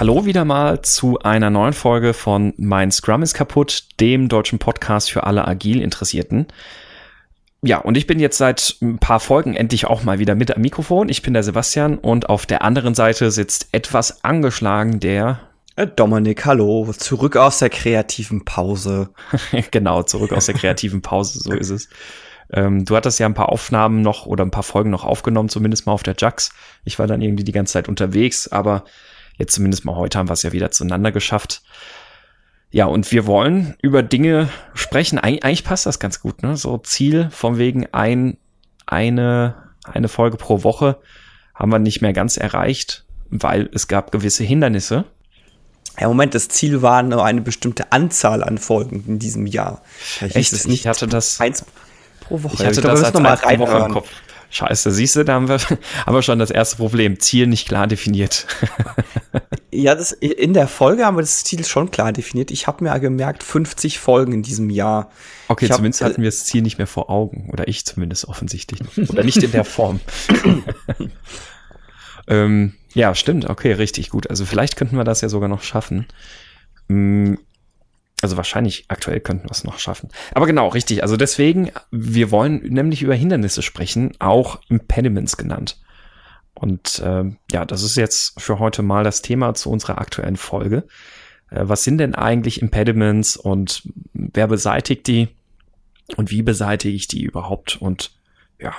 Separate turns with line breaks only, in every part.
Hallo wieder mal zu einer neuen Folge von Mein Scrum ist kaputt, dem deutschen Podcast für alle agil Interessierten. Ja, und ich bin jetzt seit ein paar Folgen endlich auch mal wieder mit am Mikrofon. Ich bin der Sebastian und auf der anderen Seite sitzt etwas angeschlagen der
äh, Dominik, hallo, zurück aus der kreativen Pause.
genau, zurück aus der kreativen Pause, so ist es. Ähm, du hattest ja ein paar Aufnahmen noch oder ein paar Folgen noch aufgenommen, zumindest mal auf der Jax. Ich war dann irgendwie die ganze Zeit unterwegs, aber jetzt zumindest mal heute haben wir es ja wieder zueinander geschafft. Ja, und wir wollen über Dinge sprechen. Eig eigentlich passt das ganz gut, ne? So Ziel von wegen ein, eine, eine Folge pro Woche haben wir nicht mehr ganz erreicht, weil es gab gewisse Hindernisse.
Ja, Moment, das Ziel war nur eine bestimmte Anzahl an Folgen in diesem Jahr.
Echt? Es nicht ich hatte das
eins pro Woche.
Ich hatte ich glaub, das als noch mal Woche im Kopf. Scheiße, siehst du, da haben wir aber schon das erste Problem. Ziel nicht klar definiert.
ja, das, in der Folge haben wir das Ziel schon klar definiert. Ich habe mir gemerkt, 50 Folgen in diesem Jahr.
Okay, ich zumindest hab, hatten wir das Ziel nicht mehr vor Augen. Oder ich zumindest offensichtlich. Oder nicht in der Form. ähm, ja, stimmt. Okay, richtig gut. Also vielleicht könnten wir das ja sogar noch schaffen. Also wahrscheinlich aktuell könnten wir es noch schaffen. Aber genau, richtig. Also deswegen, wir wollen nämlich über Hindernisse sprechen, auch Impediments genannt. Und äh, ja, das ist jetzt für heute mal das Thema zu unserer aktuellen Folge. Äh, was sind denn eigentlich Impediments und wer beseitigt die und wie beseitige ich die überhaupt? Und ja.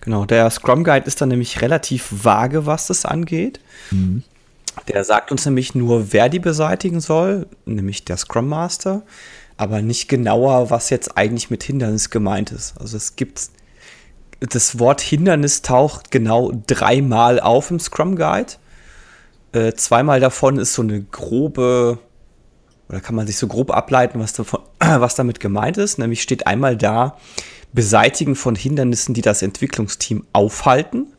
Genau, der Scrum Guide ist dann nämlich relativ vage, was das angeht. Mhm. Der sagt uns nämlich nur, wer die beseitigen soll, nämlich der Scrum Master, aber nicht genauer, was jetzt eigentlich mit Hindernis gemeint ist. Also es gibt das Wort Hindernis taucht genau dreimal auf im Scrum Guide. Äh, zweimal davon ist so eine grobe, oder kann man sich so grob ableiten, was, davon, was damit gemeint ist. Nämlich steht einmal da, Beseitigen von Hindernissen, die das Entwicklungsteam aufhalten.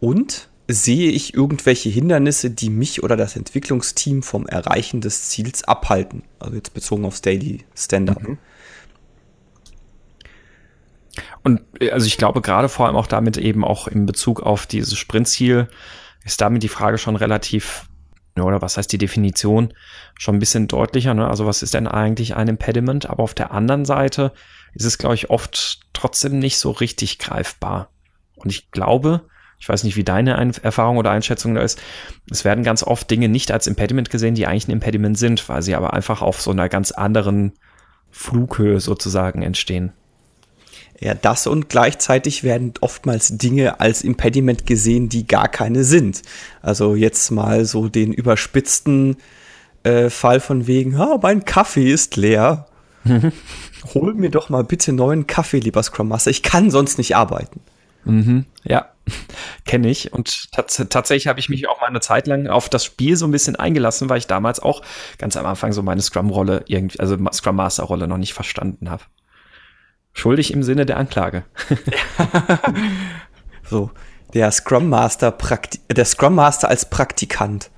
Und sehe ich irgendwelche Hindernisse, die mich oder das Entwicklungsteam vom Erreichen des Ziels abhalten? Also jetzt bezogen aufs Daily Standard. Mhm.
Und äh, also ich glaube gerade vor allem auch damit eben auch in Bezug auf dieses Sprintziel ist damit die Frage schon relativ oder was heißt die Definition schon ein bisschen deutlicher. Ne? Also was ist denn eigentlich ein Impediment? Aber auf der anderen Seite ist es, glaube ich, oft trotzdem nicht so richtig greifbar. Und ich glaube, ich weiß nicht, wie deine Ein Erfahrung oder Einschätzung da ist. Es werden ganz oft Dinge nicht als Impediment gesehen, die eigentlich ein Impediment sind, weil sie aber einfach auf so einer ganz anderen Flughöhe sozusagen entstehen.
Ja, das und gleichzeitig werden oftmals Dinge als Impediment gesehen, die gar keine sind. Also jetzt mal so den überspitzten äh, Fall von wegen, ha, mein Kaffee ist leer. Hol mir doch mal bitte neuen Kaffee, lieber Scrum Master. Ich kann sonst nicht arbeiten.
Mhm, ja, kenne ich. Und tats tatsächlich habe ich mich auch mal eine Zeit lang auf das Spiel so ein bisschen eingelassen, weil ich damals auch ganz am Anfang so meine Scrum-Rolle irgendwie, also Scrum Master-Rolle noch nicht verstanden habe. Schuldig im Sinne der Anklage.
so, der Scrum Master, Prakti der Scrum Master als Praktikant.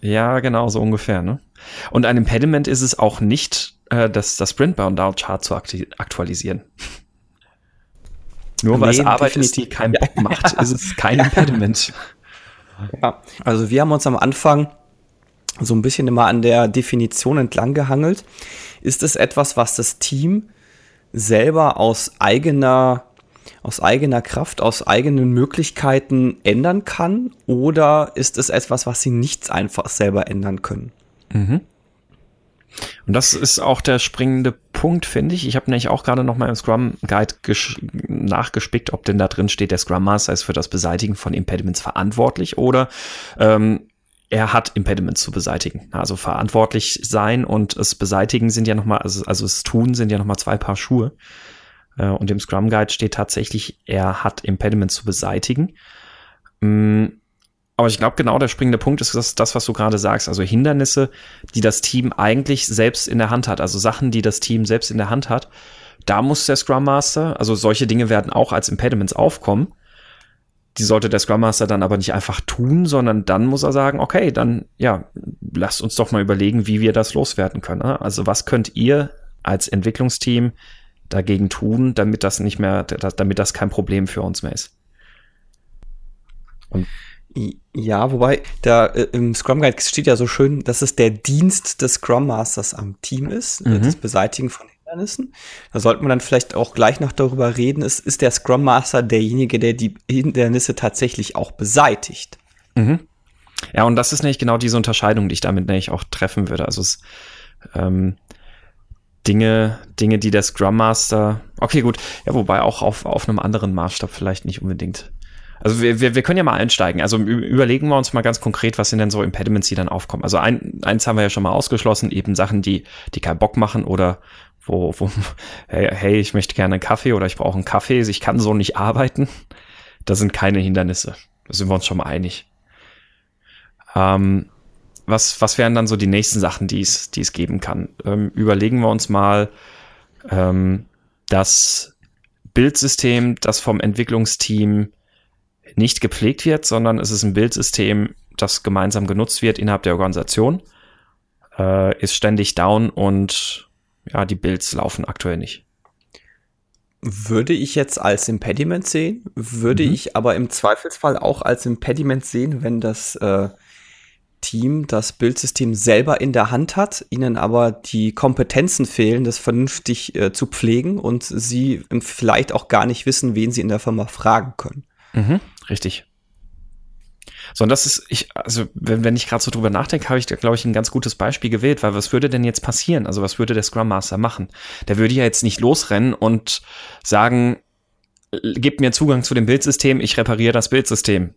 Ja, genau, so ungefähr, ne? Und ein Impediment ist es auch nicht, äh, das, das Sprint-Bound-Out-Chart zu aktualisieren. Nur weil nee, es Arbeit definitiv. ist, die keinen Bock macht, ist es kein Impediment.
Ja, also wir haben uns am Anfang so ein bisschen immer an der Definition entlang gehangelt. Ist es etwas, was das Team selber aus eigener, aus eigener Kraft, aus eigenen Möglichkeiten ändern kann? Oder ist es etwas, was sie nicht einfach selber ändern können? Mhm.
Und das ist auch der springende Punkt, finde ich. Ich habe nämlich auch gerade noch mal im Scrum Guide nachgespickt, ob denn da drin steht, der Scrum Master ist für das Beseitigen von Impediments verantwortlich oder ähm, er hat Impediments zu beseitigen. Also verantwortlich sein und es beseitigen sind ja noch mal, also, also es tun sind ja noch mal zwei Paar Schuhe. Äh, und im Scrum Guide steht tatsächlich, er hat Impediments zu beseitigen. Mm, aber ich glaube, genau der springende Punkt ist das, das, was du gerade sagst. Also Hindernisse, die das Team eigentlich selbst in der Hand hat. Also Sachen, die das Team selbst in der Hand hat. Da muss der Scrum Master, also solche Dinge werden auch als Impediments aufkommen. Die sollte der Scrum Master dann aber nicht einfach tun, sondern dann muss er sagen, okay, dann, ja, lasst uns doch mal überlegen, wie wir das loswerden können. Ne? Also was könnt ihr als Entwicklungsteam dagegen tun, damit das nicht mehr, damit das kein Problem für uns mehr ist?
Und Ja, wobei da äh, im Scrum Guide steht ja so schön, dass es der Dienst des Scrum Masters am Team ist, äh, mhm. das Beseitigen von Hindernissen. Da sollte man dann vielleicht auch gleich noch darüber reden, ist, ist der Scrum Master derjenige, der die Hindernisse tatsächlich auch beseitigt.
Mhm. Ja, und das ist nämlich genau diese Unterscheidung, die ich damit nämlich auch treffen würde. Also es ähm, Dinge, Dinge, die der Scrum Master, okay, gut, ja, wobei auch auf, auf einem anderen Maßstab vielleicht nicht unbedingt. Also wir, wir, wir können ja mal einsteigen. Also überlegen wir uns mal ganz konkret, was sind denn so Impediments, die dann aufkommen. Also ein, eins haben wir ja schon mal ausgeschlossen, eben Sachen, die, die keinen Bock machen oder wo, wo hey, hey, ich möchte gerne einen Kaffee oder ich brauche einen Kaffee, ich kann so nicht arbeiten. Das sind keine Hindernisse. Da sind wir uns schon mal einig. Ähm, was, was wären dann so die nächsten Sachen, die es, die es geben kann? Ähm, überlegen wir uns mal ähm, das Bildsystem, das vom Entwicklungsteam nicht gepflegt wird, sondern es ist ein Bildsystem, das gemeinsam genutzt wird innerhalb der Organisation, äh, ist ständig down und ja, die Builds laufen aktuell nicht.
Würde ich jetzt als Impediment sehen, würde mhm. ich aber im Zweifelsfall auch als Impediment sehen, wenn das äh, Team das Bildsystem selber in der Hand hat, ihnen aber die Kompetenzen fehlen, das vernünftig äh, zu pflegen und sie vielleicht auch gar nicht wissen, wen sie in der Firma fragen können.
Mhm, richtig. So, und das ist, ich, also, wenn, wenn ich gerade so drüber nachdenke, habe ich, glaube ich, ein ganz gutes Beispiel gewählt, weil was würde denn jetzt passieren? Also, was würde der Scrum Master machen? Der würde ja jetzt nicht losrennen und sagen, gib mir Zugang zu dem Bildsystem, ich repariere das Bildsystem.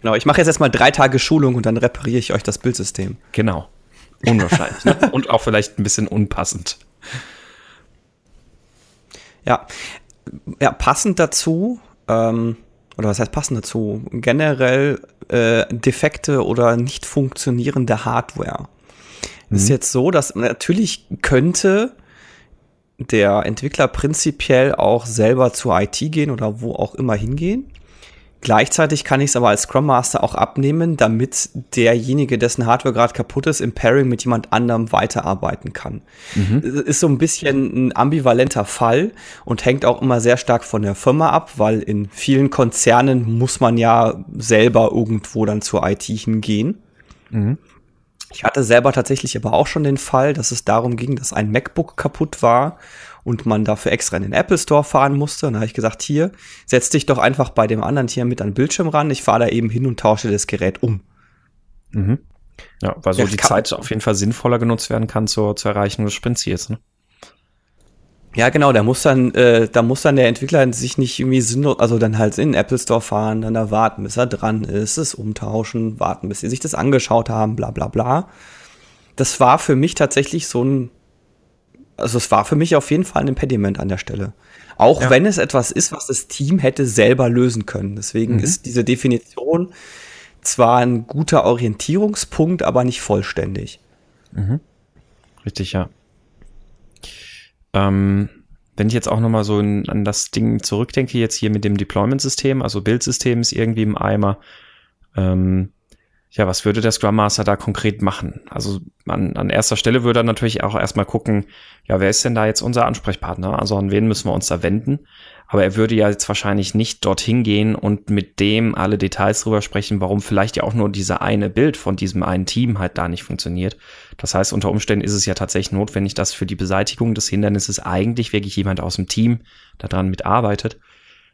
Genau, ich mache jetzt erstmal drei Tage Schulung und dann repariere ich euch das Bildsystem.
Genau. Unwahrscheinlich. ne? Und auch vielleicht ein bisschen unpassend.
Ja. Ja, passend dazu, ähm, oder was heißt passend dazu? Generell äh, defekte oder nicht funktionierende Hardware. Mhm. Ist jetzt so, dass natürlich könnte der Entwickler prinzipiell auch selber zur IT gehen oder wo auch immer hingehen. Gleichzeitig kann ich es aber als Scrum Master auch abnehmen, damit derjenige, dessen Hardware gerade kaputt ist, im Pairing mit jemand anderem weiterarbeiten kann. Mhm. Ist so ein bisschen ein ambivalenter Fall und hängt auch immer sehr stark von der Firma ab, weil in vielen Konzernen muss man ja selber irgendwo dann zur IT hingehen. Mhm. Ich hatte selber tatsächlich aber auch schon den Fall, dass es darum ging, dass ein MacBook kaputt war und man dafür extra in den Apple Store fahren musste. Und da habe ich gesagt, hier, setz dich doch einfach bei dem anderen Tier mit an den Bildschirm ran. Ich fahre da eben hin und tausche das Gerät um.
Mhm. Ja, weil so ja, die Zeit auf jeden Fall sinnvoller genutzt werden kann zur, zur Erreichung des Sprintziels. Ne?
Ja, genau, da muss dann, äh, da muss dann der Entwickler sich nicht irgendwie sinnlos, also dann halt in den Apple Store fahren, dann da warten, bis er dran ist, es umtauschen, warten, bis sie sich das angeschaut haben, bla bla bla. Das war für mich tatsächlich so ein also es war für mich auf jeden Fall ein Impediment an der Stelle. Auch ja. wenn es etwas ist, was das Team hätte selber lösen können. Deswegen mhm. ist diese Definition zwar ein guter Orientierungspunkt, aber nicht vollständig.
Mhm. Richtig, ja. Ähm, wenn ich jetzt auch noch mal so in, an das Ding zurückdenke, jetzt hier mit dem Deployment-System, also Bildsystem ist irgendwie im Eimer. Ähm, ja, was würde der Scrum Master da konkret machen? Also an, an erster Stelle würde er natürlich auch erstmal gucken, ja, wer ist denn da jetzt unser Ansprechpartner? Also an wen müssen wir uns da wenden? Aber er würde ja jetzt wahrscheinlich nicht dorthin gehen und mit dem alle Details drüber sprechen, warum vielleicht ja auch nur dieser eine Bild von diesem einen Team halt da nicht funktioniert. Das heißt, unter Umständen ist es ja tatsächlich notwendig, dass für die Beseitigung des Hindernisses eigentlich wirklich jemand aus dem Team daran mitarbeitet.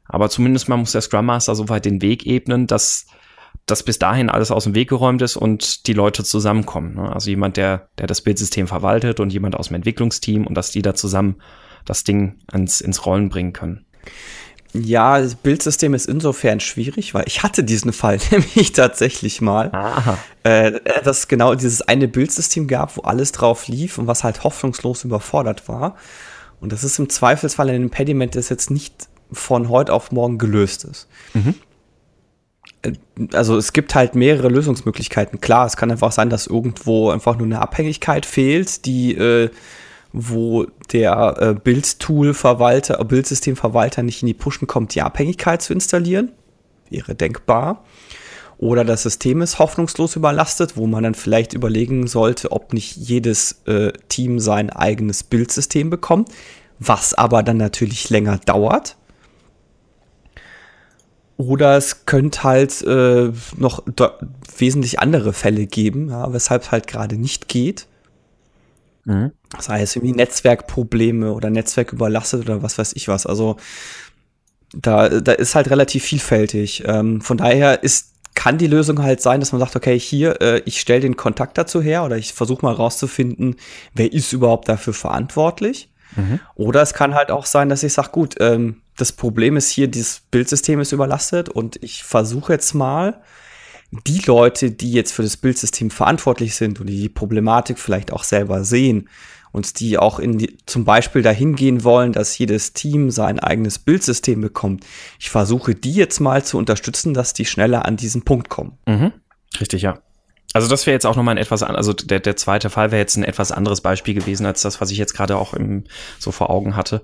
Aber zumindest mal muss der Scrum Master so weit den Weg ebnen, dass dass bis dahin alles aus dem Weg geräumt ist und die Leute zusammenkommen. Ne? Also jemand, der, der das Bildsystem verwaltet und jemand aus dem Entwicklungsteam und dass die da zusammen das Ding ans, ins Rollen bringen können.
Ja, das Bildsystem ist insofern schwierig, weil ich hatte diesen Fall nämlich tatsächlich mal, Aha. Äh, dass genau dieses eine Bildsystem gab, wo alles drauf lief und was halt hoffnungslos überfordert war. Und das ist im Zweifelsfall ein Impediment, das jetzt nicht von heute auf morgen gelöst ist. Mhm also es gibt halt mehrere Lösungsmöglichkeiten. Klar, es kann einfach sein, dass irgendwo einfach nur eine Abhängigkeit fehlt, die äh, wo der äh, Bildtool-Verwalter, Bildsystemverwalter nicht in die Pushen kommt, die Abhängigkeit zu installieren. Wäre denkbar. Oder das System ist hoffnungslos überlastet, wo man dann vielleicht überlegen sollte, ob nicht jedes äh, Team sein eigenes Bildsystem bekommt, was aber dann natürlich länger dauert Oder es könnte halt äh, noch wesentlich andere Fälle geben, ja, weshalb es halt gerade nicht geht. Mhm. Sei es irgendwie Netzwerkprobleme oder Netzwerk überlastet oder was weiß ich was. Also da, da ist halt relativ vielfältig. Ähm, von daher ist, kann die Lösung halt sein, dass man sagt, okay, hier, äh, ich stelle den Kontakt dazu her oder ich versuche mal rauszufinden, wer ist überhaupt dafür verantwortlich. Mhm. Oder es kann halt auch sein, dass ich sage, gut, ähm, das Problem ist hier, dieses Bildsystem ist überlastet und ich versuche jetzt mal, die Leute, die jetzt für das Bildsystem verantwortlich sind und die die Problematik vielleicht auch selber sehen und die auch in die, zum Beispiel dahin gehen wollen, dass jedes Team sein eigenes Bildsystem bekommt. Ich versuche die jetzt mal zu unterstützen, dass die schneller an diesen Punkt kommen.
Mhm. Richtig, ja. Also das wäre jetzt auch nochmal ein etwas, also der, der zweite Fall wäre jetzt ein etwas anderes Beispiel gewesen als das, was ich jetzt gerade auch im, so vor Augen hatte.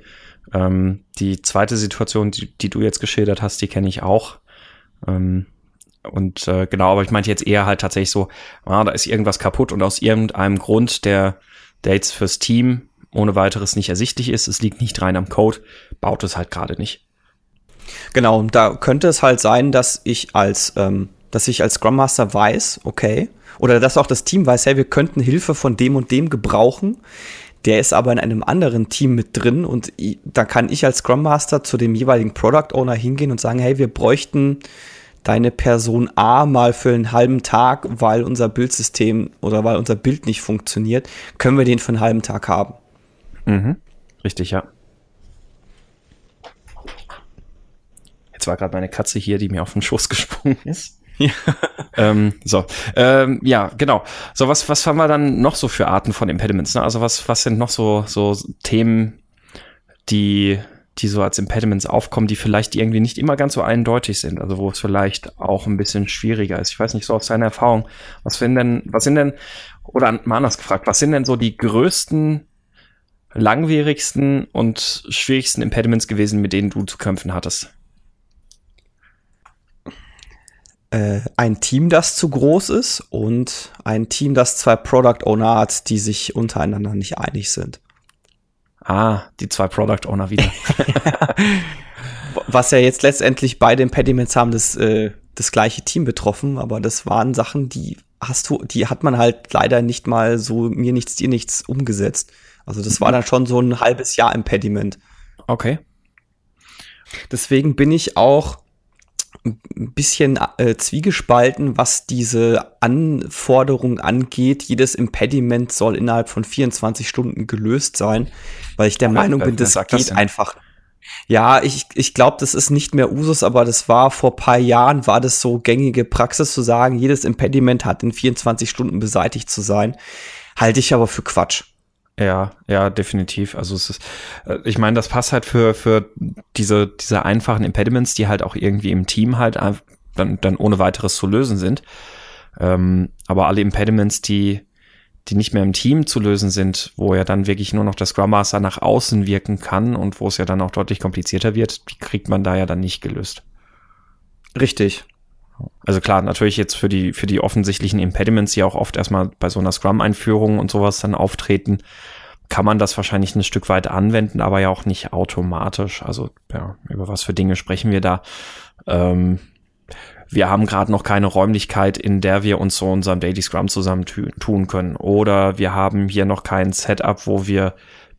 Ähm, die zweite Situation, die, die du jetzt geschildert hast, die kenne ich auch. Ähm, und äh, genau, aber ich meinte jetzt eher halt tatsächlich so, ah, da ist irgendwas kaputt und aus irgendeinem Grund, der, der jetzt fürs Team ohne weiteres nicht ersichtlich ist, es liegt nicht rein am Code, baut es halt gerade nicht.
Genau, und da könnte es halt sein, dass ich als, ähm, dass ich als Scrum Master weiß, okay, oder dass auch das Team weiß, hey, wir könnten Hilfe von dem und dem gebrauchen. Der ist aber in einem anderen Team mit drin und da kann ich als Scrum Master zu dem jeweiligen Product Owner hingehen und sagen, hey, wir bräuchten deine Person A mal für einen halben Tag, weil unser Bildsystem oder weil unser Bild nicht funktioniert, können wir den für einen halben Tag haben.
Mhm. Richtig, ja. Jetzt war gerade meine Katze hier, die mir auf den Schoß gesprungen ist. Ähm, so, ähm, ja, genau. So, was, was haben wir dann noch so für Arten von Impediments? Ne? Also was, was sind noch so, so Themen, die die so als Impediments aufkommen, die vielleicht irgendwie nicht immer ganz so eindeutig sind, also wo es vielleicht auch ein bisschen schwieriger ist. Ich weiß nicht so aus deiner Erfahrung, was sind denn, was sind denn, oder mal anders gefragt, was sind denn so die größten, langwierigsten und schwierigsten Impediments gewesen, mit denen du zu kämpfen hattest?
Äh, ein Team, das zu groß ist und ein Team, das zwei Product Owner hat, die sich untereinander nicht einig sind.
Ah, die zwei Product Owner wieder.
Was ja jetzt letztendlich beide Impediments haben das, äh, das gleiche Team betroffen, aber das waren Sachen, die hast du, die hat man halt leider nicht mal so mir nichts, dir nichts umgesetzt. Also das war mhm. dann schon so ein halbes Jahr Impediment.
Okay.
Deswegen bin ich auch ein bisschen äh, zwiegespalten, was diese Anforderung angeht. Jedes Impediment soll innerhalb von 24 Stunden gelöst sein, weil ich der ja, Meinung bin, das geht das einfach. Ja, ich, ich glaube, das ist nicht mehr Usus, aber das war vor paar Jahren, war das so gängige Praxis zu sagen, jedes Impediment hat in 24 Stunden beseitigt zu sein. Halte ich aber für Quatsch.
Ja, ja, definitiv. Also es ist, äh, ich meine, das passt halt für, für diese, diese einfachen Impediments, die halt auch irgendwie im Team halt dann, dann ohne weiteres zu lösen sind. Ähm, aber alle Impediments, die, die nicht mehr im Team zu lösen sind, wo ja dann wirklich nur noch der Scrum Master nach außen wirken kann und wo es ja dann auch deutlich komplizierter wird, die kriegt man da ja dann nicht gelöst.
Richtig.
Also klar, natürlich jetzt für die, für die offensichtlichen Impediments, die auch oft erstmal bei so einer Scrum-Einführung und sowas dann auftreten, kann man das wahrscheinlich ein Stück weit anwenden, aber ja auch nicht automatisch. Also ja, über was für Dinge sprechen wir da? Ähm, wir haben gerade noch keine Räumlichkeit, in der wir uns so unserem Daily Scrum zusammen tun können. Oder wir haben hier noch kein Setup, wo wir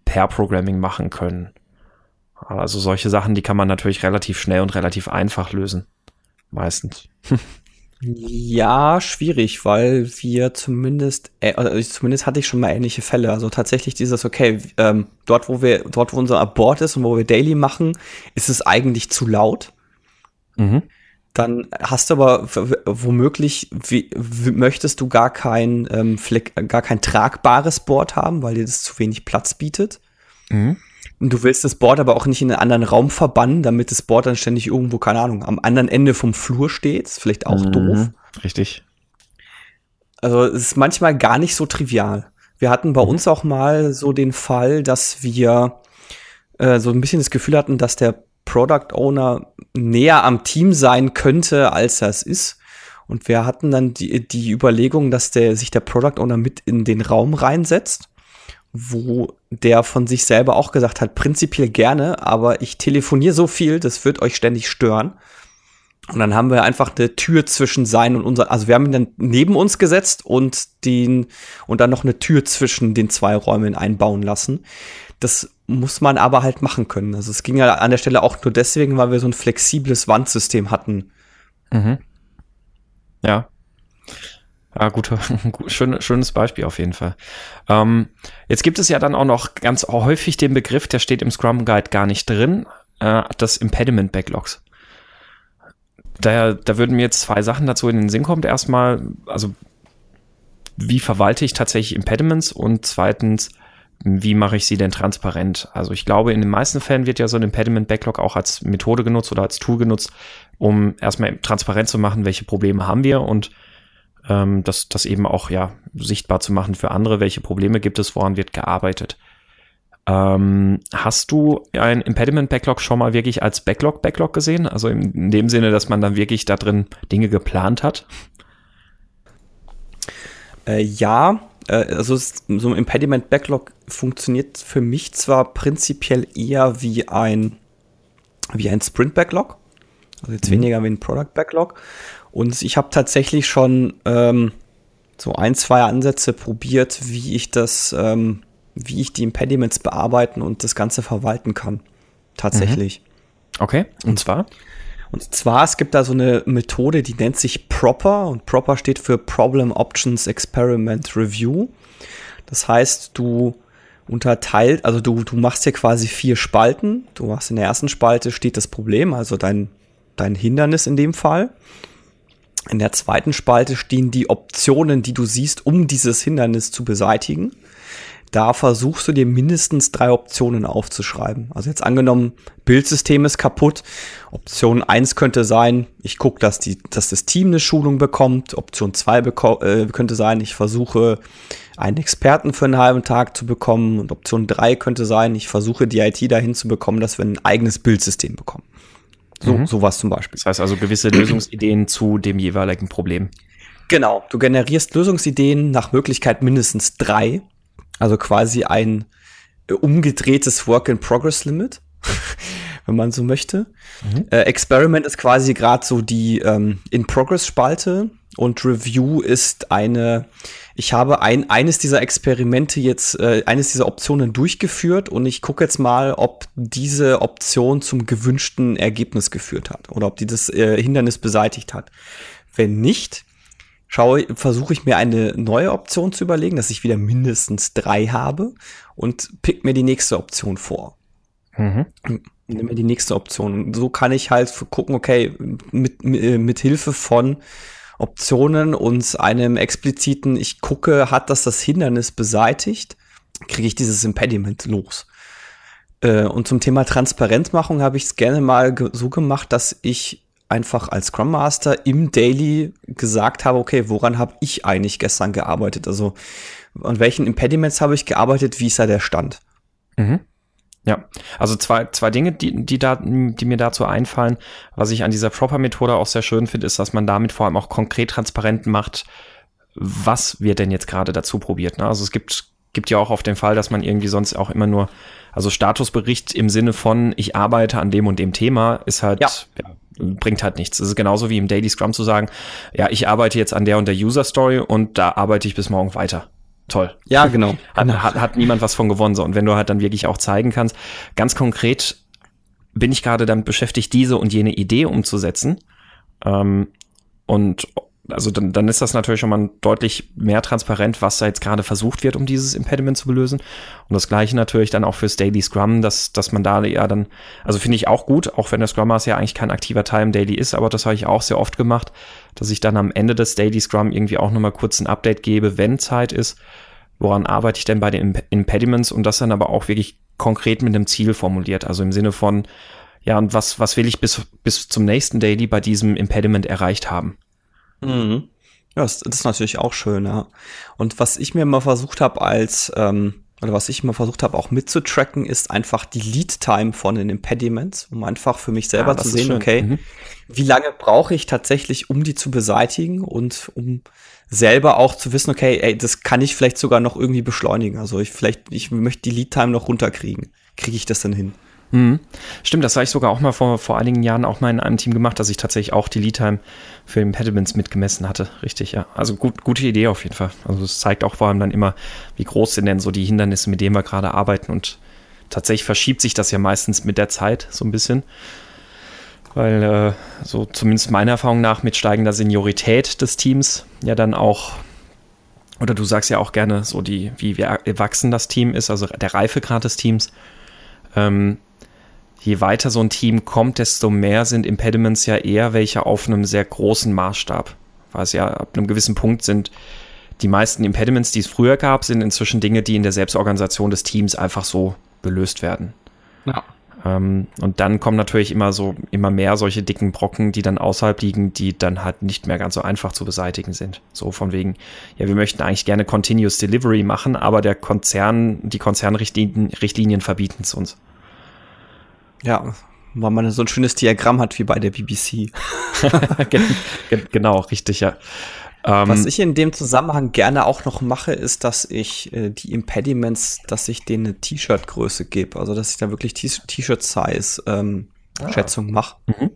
Pair-Programming machen können. Also solche Sachen, die kann man natürlich relativ schnell und relativ einfach lösen meistens.
Ja, schwierig, weil wir zumindest, äh, also zumindest hatte ich schon mal ähnliche Fälle. Also tatsächlich dieses, okay, ähm, dort wo wir, dort wo unser Abort ist und wo wir Daily machen, ist es eigentlich zu laut. Mhm. Dann hast du aber womöglich, wie, möchtest du gar kein, ähm, Fleck, gar kein tragbares Board haben, weil dir das zu wenig Platz bietet. Mhm. Und du willst das Board aber auch nicht in einen anderen Raum verbannen, damit das Board dann ständig irgendwo, keine Ahnung, am anderen Ende vom Flur steht. Ist vielleicht auch mhm, doof.
Richtig.
Also es ist manchmal gar nicht so trivial. Wir hatten bei mhm. uns auch mal so den Fall, dass wir äh, so ein bisschen das Gefühl hatten, dass der Product Owner näher am Team sein könnte, als er es ist. Und wir hatten dann die, die Überlegung, dass der, sich der Product Owner mit in den Raum reinsetzt wo der von sich selber auch gesagt hat, prinzipiell gerne, aber ich telefoniere so viel, das wird euch ständig stören. Und dann haben wir einfach eine Tür zwischen sein und unser, also wir haben ihn dann neben uns gesetzt und den, und dann noch eine Tür zwischen den zwei Räumen einbauen lassen. Das muss man aber halt machen können. Also es ging ja an der Stelle auch nur deswegen, weil wir so ein flexibles Wandsystem hatten.
Mhm. Ja. Ja, gut, schön, schönes Beispiel auf jeden Fall. Ähm, jetzt gibt es ja dann auch noch ganz häufig den Begriff, der steht im Scrum Guide gar nicht drin, äh, das Impediment Backlogs. Da, da würden mir jetzt zwei Sachen dazu in den Sinn kommen. Erstmal, also wie verwalte ich tatsächlich Impediments und zweitens, wie mache ich sie denn transparent? Also ich glaube, in den meisten Fällen wird ja so ein Impediment Backlog auch als Methode genutzt oder als Tool genutzt, um erstmal transparent zu machen, welche Probleme haben wir und ähm, das, das eben auch ja sichtbar zu machen für andere, welche Probleme gibt es, woran wird gearbeitet. Ähm, hast du ein Impediment Backlog schon mal wirklich als Backlog Backlog gesehen? Also in, in dem Sinne, dass man dann wirklich da drin Dinge geplant hat?
Äh, ja, äh, also so ein Impediment Backlog funktioniert für mich zwar prinzipiell eher wie ein wie ein Sprint Backlog, also jetzt mhm. weniger wie ein Product Backlog. Und ich habe tatsächlich schon ähm, so ein, zwei Ansätze probiert, wie ich das ähm, wie ich die Impediments bearbeiten und das Ganze verwalten kann. Tatsächlich. Mhm.
Okay, und zwar?
Und zwar, es gibt da so eine Methode, die nennt sich Proper und Proper steht für Problem Options Experiment Review. Das heißt, du unterteilt, also du, du machst hier quasi vier Spalten. Du machst in der ersten Spalte steht das Problem, also dein, dein Hindernis in dem Fall. In der zweiten Spalte stehen die Optionen, die du siehst, um dieses Hindernis zu beseitigen da versuchst du dir mindestens drei Optionen aufzuschreiben. Also jetzt angenommen, Bildsystem ist kaputt. Option eins könnte sein, ich gucke, dass, die, dass das Team eine Schulung bekommt. Option zwei äh, könnte sein, ich versuche einen Experten für einen halben Tag zu bekommen. Und Option drei könnte sein, ich versuche die IT dahin zu bekommen, dass wir ein eigenes Bildsystem bekommen. So, mhm. sowas zum Beispiel.
Das heißt also gewisse Lösungsideen zu dem jeweiligen Problem.
Genau, du generierst Lösungsideen nach Möglichkeit mindestens drei also quasi ein äh, umgedrehtes Work-in-Progress-Limit, wenn man so möchte. Mhm. Äh, Experiment ist quasi gerade so die ähm, In-Progress-Spalte und Review ist eine, ich habe ein, eines dieser Experimente jetzt, äh, eines dieser Optionen durchgeführt und ich gucke jetzt mal, ob diese Option zum gewünschten Ergebnis geführt hat oder ob die das äh, Hindernis beseitigt hat. Wenn nicht, schaue, versuche ich mir eine neue Option zu überlegen, dass ich wieder mindestens drei habe und pick mir die nächste Option vor. Mhm. Mir die nächste Option. Und so kann ich halt gucken, okay, mit, mit, mit Hilfe von Optionen und einem expliziten, ich gucke, hat das das Hindernis beseitigt, kriege ich dieses Impediment los. Äh, und zum Thema Transparentmachung habe ich es gerne mal so gemacht, dass ich einfach als Scrum Master im Daily gesagt habe, okay, woran habe ich eigentlich gestern gearbeitet? Also an welchen Impediments habe ich gearbeitet? Wie ist da der Stand?
Mhm. Ja, also zwei, zwei Dinge, die, die, da, die mir dazu einfallen. Was ich an dieser Proper-Methode auch sehr schön finde, ist, dass man damit vor allem auch konkret transparent macht, was wird denn jetzt gerade dazu probiert. Ne? Also es gibt, gibt ja auch auf den Fall, dass man irgendwie sonst auch immer nur, also Statusbericht im Sinne von, ich arbeite an dem und dem Thema, ist halt ja. Ja, bringt halt nichts. Es ist genauso wie im Daily Scrum zu sagen, ja, ich arbeite jetzt an der und der User Story und da arbeite ich bis morgen weiter. Toll.
Ja, genau.
Hat, hat, hat niemand was von gewonnen. So. Und wenn du halt dann wirklich auch zeigen kannst, ganz konkret bin ich gerade damit beschäftigt, diese und jene Idee umzusetzen. Ähm, und also dann, dann ist das natürlich schon mal deutlich mehr transparent, was da jetzt gerade versucht wird, um dieses Impediment zu lösen. Und das gleiche natürlich dann auch fürs Daily Scrum, dass, dass man da ja dann, also finde ich auch gut, auch wenn der Scrum Master ja eigentlich kein aktiver Teil im Daily ist, aber das habe ich auch sehr oft gemacht, dass ich dann am Ende des Daily Scrum irgendwie auch nochmal kurz ein Update gebe, wenn Zeit ist, woran arbeite ich denn bei den Impediments und das dann aber auch wirklich konkret mit einem Ziel formuliert, also im Sinne von, ja, und was, was will ich bis, bis zum nächsten Daily bei diesem Impediment erreicht haben?
Mhm. Ja, das, das, ist natürlich auch schön, ja. Und was ich mir mal versucht habe als, ähm, oder was ich mal versucht habe auch mitzutracken, ist einfach die Lead-Time von den Impediments, um einfach für mich selber ja, zu sehen, okay, mhm. wie lange brauche ich tatsächlich, um die zu beseitigen und um selber auch zu wissen, okay, ey, das kann ich vielleicht sogar noch irgendwie beschleunigen. Also ich vielleicht, ich möchte die Lead-Time noch runterkriegen. Kriege ich das dann hin?
Mhm. Stimmt, das habe ich sogar auch mal vor, vor einigen Jahren auch mal in einem Team gemacht, dass ich tatsächlich auch die Lead-Time für Impediments mitgemessen hatte. Richtig, ja. Also gut, gute Idee auf jeden Fall. Also es zeigt auch vor allem dann immer, wie groß sind denn so die Hindernisse, mit denen wir gerade arbeiten. Und tatsächlich verschiebt sich das ja meistens mit der Zeit so ein bisschen. Weil äh, so zumindest meiner Erfahrung nach mit steigender Seniorität des Teams ja dann auch oder du sagst ja auch gerne so die, wie, wie erwachsen das Team ist, also der Reifegrad des Teams. Ähm, je weiter so ein Team kommt, desto mehr sind Impediments ja eher welche auf einem sehr großen Maßstab. Weil es ja ab einem gewissen Punkt sind die meisten Impediments, die es früher gab, sind inzwischen Dinge, die in der Selbstorganisation des Teams einfach so gelöst werden. Ja. Ähm, und dann kommen natürlich immer so, immer mehr solche dicken Brocken, die dann außerhalb liegen, die dann halt nicht mehr ganz so einfach zu beseitigen sind. So von wegen, ja, wir möchten eigentlich gerne Continuous Delivery machen, aber der Konzern, die Konzernrichtlinien Richtlinien verbieten es uns.
Ja, weil man so ein schönes Diagramm hat wie bei der BBC.
genau, richtig, ja.
Ähm, Was ich in dem Zusammenhang gerne auch noch mache, ist, dass ich äh, die Impediments, dass ich denen eine T-Shirt-Größe gebe. Also, dass ich da wirklich T-Shirt-Size ähm, ah. Mache. Mhm.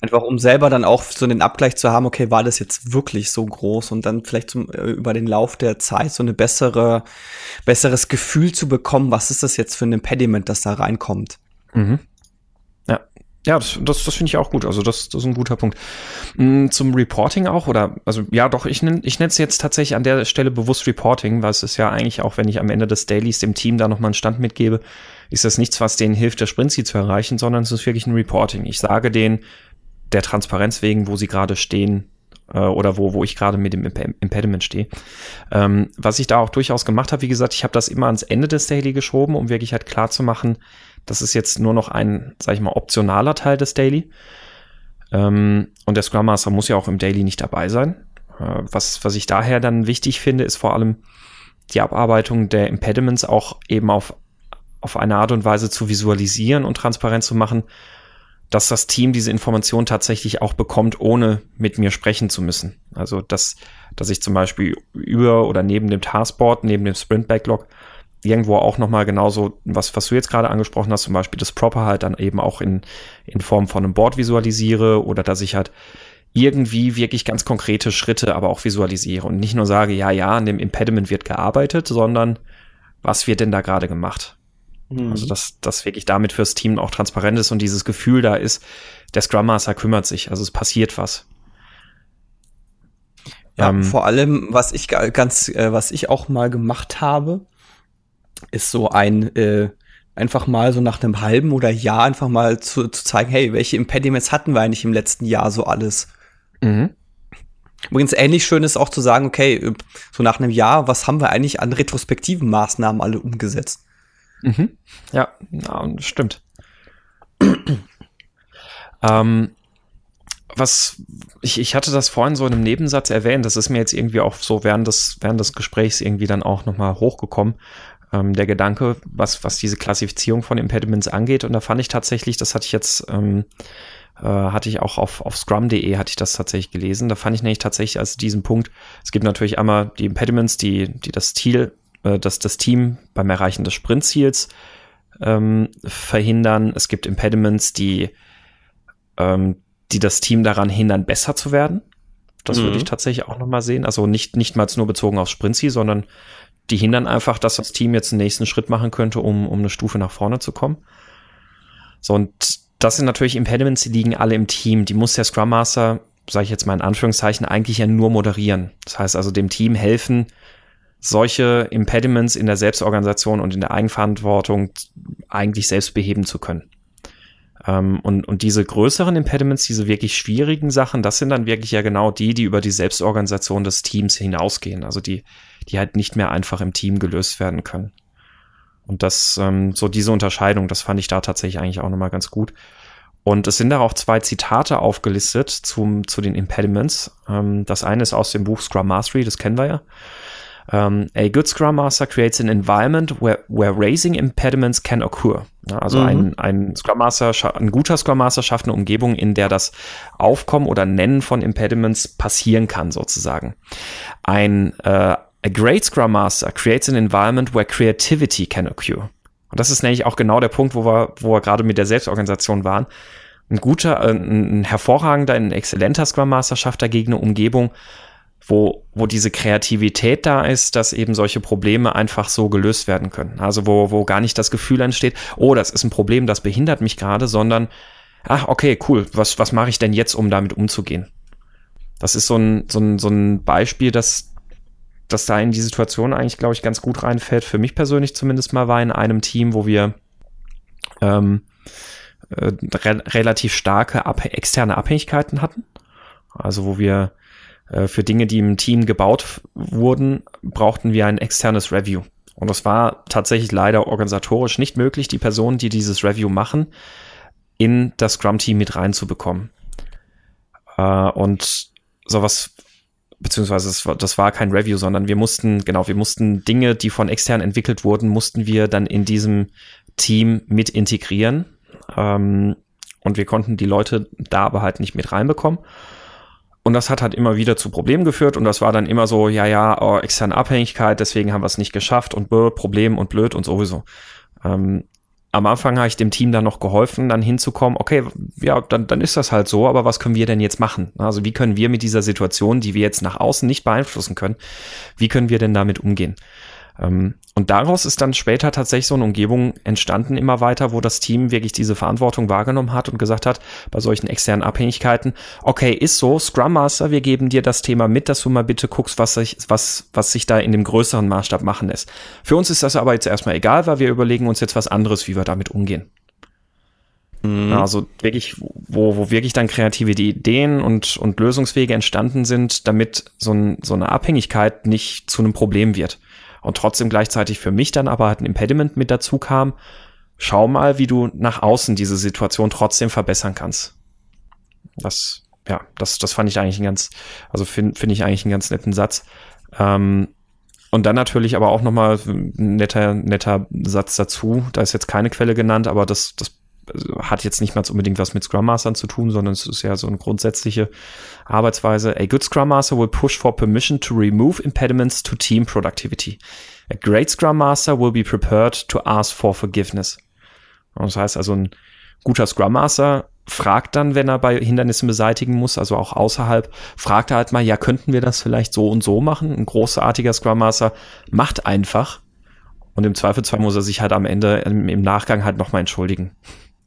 Einfach um selber dann auch so den Abgleich zu haben, okay, war das jetzt wirklich so groß und dann vielleicht zum, äh, über den Lauf der Zeit so eine bessere, besseres Gefühl zu bekommen, was ist das jetzt für ein Impediment, das da reinkommt. Mhm.
Ja, das, das, das finde ich auch gut. Also das, das ist ein guter Punkt. Mm, zum Reporting auch, oder, also ja, doch, ich nenne ich es jetzt tatsächlich an der Stelle bewusst Reporting, weil es ist ja eigentlich auch, wenn ich am Ende des Dailies dem Team da nochmal einen Stand mitgebe, ist das nichts, was denen hilft, das Sprintziel zu erreichen, sondern es ist wirklich ein Reporting. Ich sage denen der Transparenz wegen, wo sie gerade stehen, äh, oder wo, wo ich gerade mit dem Impediment stehe. Ähm, was ich da auch durchaus gemacht habe, wie gesagt, ich habe das immer ans Ende des Daily geschoben, um wirklich halt klar zu machen, das ist jetzt nur noch ein, sag ich mal, optionaler Teil des Daily. Ähm, und der Scrum Master muss ja auch im Daily nicht dabei sein. Äh, was, was ich daher dann wichtig finde, ist vor allem die Abarbeitung der Impediments auch eben auf, auf eine Art und Weise zu visualisieren und transparent zu machen, dass das Team diese Information tatsächlich auch bekommt, ohne mit mir sprechen zu müssen. Also, dass, dass ich zum Beispiel über oder neben dem Taskboard, neben dem Sprint Backlog irgendwo auch nochmal genauso, was, was du jetzt gerade angesprochen hast, zum Beispiel das Proper halt dann eben auch in, in Form von einem Board visualisiere oder dass ich halt irgendwie wirklich ganz konkrete Schritte aber auch visualisiere und nicht nur sage, ja, ja, an dem Impediment wird gearbeitet, sondern was wird denn da gerade gemacht? Mhm. Also, dass das wirklich damit fürs Team auch transparent ist und dieses Gefühl da ist, der Scrum Master kümmert sich, also es passiert was.
Ja, ähm, vor allem, was ich ganz, äh, was ich auch mal gemacht habe, ist so ein äh, einfach mal so nach einem halben oder Jahr einfach mal zu, zu zeigen, hey, welche Impediments hatten wir eigentlich im letzten Jahr so alles? Mhm. Übrigens ähnlich schön ist auch zu sagen, okay, so nach einem Jahr, was haben wir eigentlich an retrospektiven Maßnahmen alle umgesetzt?
Mhm. Ja, ja, stimmt. ähm, was ich, ich hatte das vorhin so in einem Nebensatz erwähnt, das ist mir jetzt irgendwie auch so während des, während des Gesprächs irgendwie dann auch nochmal hochgekommen ähm, der Gedanke, was, was diese Klassifizierung von Impediments angeht. Und da fand ich tatsächlich, das hatte ich jetzt, ähm, äh, hatte ich auch auf, auf scrum.de hatte ich das tatsächlich gelesen. Da fand ich nämlich tatsächlich als diesen Punkt, es gibt natürlich einmal die Impediments, die, die das Ziel, äh, das, das Team beim Erreichen des Sprintziels ähm, verhindern. Es gibt Impediments, die, ähm, die das Team daran hindern, besser zu werden. Das mhm. würde ich tatsächlich auch nochmal sehen. Also nicht, nicht mal nur bezogen aufs Sprintziel, sondern die hindern einfach, dass das Team jetzt den nächsten Schritt machen könnte, um, um eine Stufe nach vorne zu kommen. So, und das sind natürlich Impediments, die liegen alle im Team. Die muss der Scrum Master, sage ich jetzt mal in Anführungszeichen, eigentlich ja nur moderieren. Das heißt also dem Team helfen, solche Impediments in der Selbstorganisation und in der Eigenverantwortung eigentlich selbst beheben zu können. Ähm, und, und diese größeren Impediments, diese wirklich schwierigen Sachen, das sind dann wirklich ja genau die, die über die Selbstorganisation des Teams hinausgehen. Also die, die halt nicht mehr einfach im Team gelöst werden können. Und das, ähm, so diese Unterscheidung, das fand ich da tatsächlich eigentlich auch nochmal ganz gut. Und es sind da auch zwei Zitate aufgelistet zum, zu den Impediments. Ähm, das eine ist aus dem Buch Scrum Mastery, das kennen wir ja. Um, a good Scrum Master creates an environment where, where raising impediments can occur. also mhm. ein, ein Scrum Master, ein guter Scrum Master schafft eine Umgebung, in der das Aufkommen oder Nennen von Impediments passieren kann, sozusagen. Ein, äh, A great Scrum Master creates an environment where creativity can occur. Und das ist nämlich auch genau der Punkt, wo wir, wo wir gerade mit der Selbstorganisation waren. Ein guter, äh, ein hervorragender, ein exzellenter Scrum Master schafft dagegen eine Umgebung, wo, wo diese Kreativität da ist, dass eben solche Probleme einfach so gelöst werden können. Also wo, wo gar nicht das Gefühl entsteht, oh, das ist ein Problem, das behindert mich gerade, sondern, ach, okay, cool, was, was mache ich denn jetzt, um damit umzugehen? Das ist so ein, so ein, so ein Beispiel, das, das da in die Situation eigentlich, glaube ich, ganz gut reinfällt. Für mich persönlich zumindest mal war in einem Team, wo wir ähm, äh, re relativ starke ab externe Abhängigkeiten hatten. Also wo wir äh, für Dinge, die im Team gebaut wurden, brauchten wir ein externes Review. Und das war tatsächlich leider organisatorisch nicht möglich, die Personen, die dieses Review machen, in das Scrum-Team mit reinzubekommen. Äh, und sowas, beziehungsweise das war, das war kein Review, sondern wir mussten, genau, wir mussten Dinge, die von extern entwickelt wurden, mussten wir dann in diesem Team mit integrieren. Ähm, und wir konnten die Leute da aber halt nicht mit reinbekommen. Und das hat halt immer wieder zu Problemen geführt und das war dann immer so, ja, ja, oh, externe Abhängigkeit, deswegen haben wir es nicht geschafft und bäh, Problem und blöd und sowieso. Ähm, am Anfang habe ich dem Team dann noch geholfen, dann hinzukommen, okay, ja, dann, dann ist das halt so, aber was können wir denn jetzt machen? Also wie können wir mit dieser Situation, die wir jetzt nach außen nicht beeinflussen können, wie können wir denn damit umgehen? Ähm, und daraus ist dann später tatsächlich so eine Umgebung entstanden, immer weiter, wo das Team wirklich diese Verantwortung wahrgenommen hat und gesagt hat, bei solchen externen Abhängigkeiten, okay, ist so, Scrum Master, wir geben dir das Thema mit, dass du mal bitte guckst, was sich, was, was sich da in dem größeren Maßstab machen lässt. Für uns ist das aber jetzt erstmal egal, weil wir überlegen uns jetzt was anderes, wie wir damit umgehen. Mhm. Also wirklich, wo, wo wirklich dann kreative Ideen und, und Lösungswege entstanden sind, damit so, ein, so eine Abhängigkeit nicht zu einem Problem wird und trotzdem gleichzeitig für mich dann aber halt ein Impediment mit dazu kam. Schau mal, wie du nach außen diese Situation trotzdem verbessern kannst. Das, ja, das, das fand ich eigentlich ein ganz, also finde find ich eigentlich einen ganz netten Satz. Ähm, und dann natürlich aber auch nochmal ein netter, netter Satz dazu. Da ist jetzt keine Quelle genannt, aber das, das hat jetzt nicht mal unbedingt was mit Scrum Mastern zu tun, sondern es ist ja so eine grundsätzliche Arbeitsweise. A good Scrum Master will push for permission to remove impediments to team productivity. A great Scrum Master will be prepared to ask for forgiveness. Und das heißt also, ein guter Scrum Master fragt dann, wenn er bei Hindernissen beseitigen muss, also auch außerhalb, fragt er halt mal, ja, könnten wir das vielleicht so und so machen? Ein großartiger Scrum Master macht einfach. Und im Zweifelsfall muss er sich halt am Ende im Nachgang halt nochmal entschuldigen.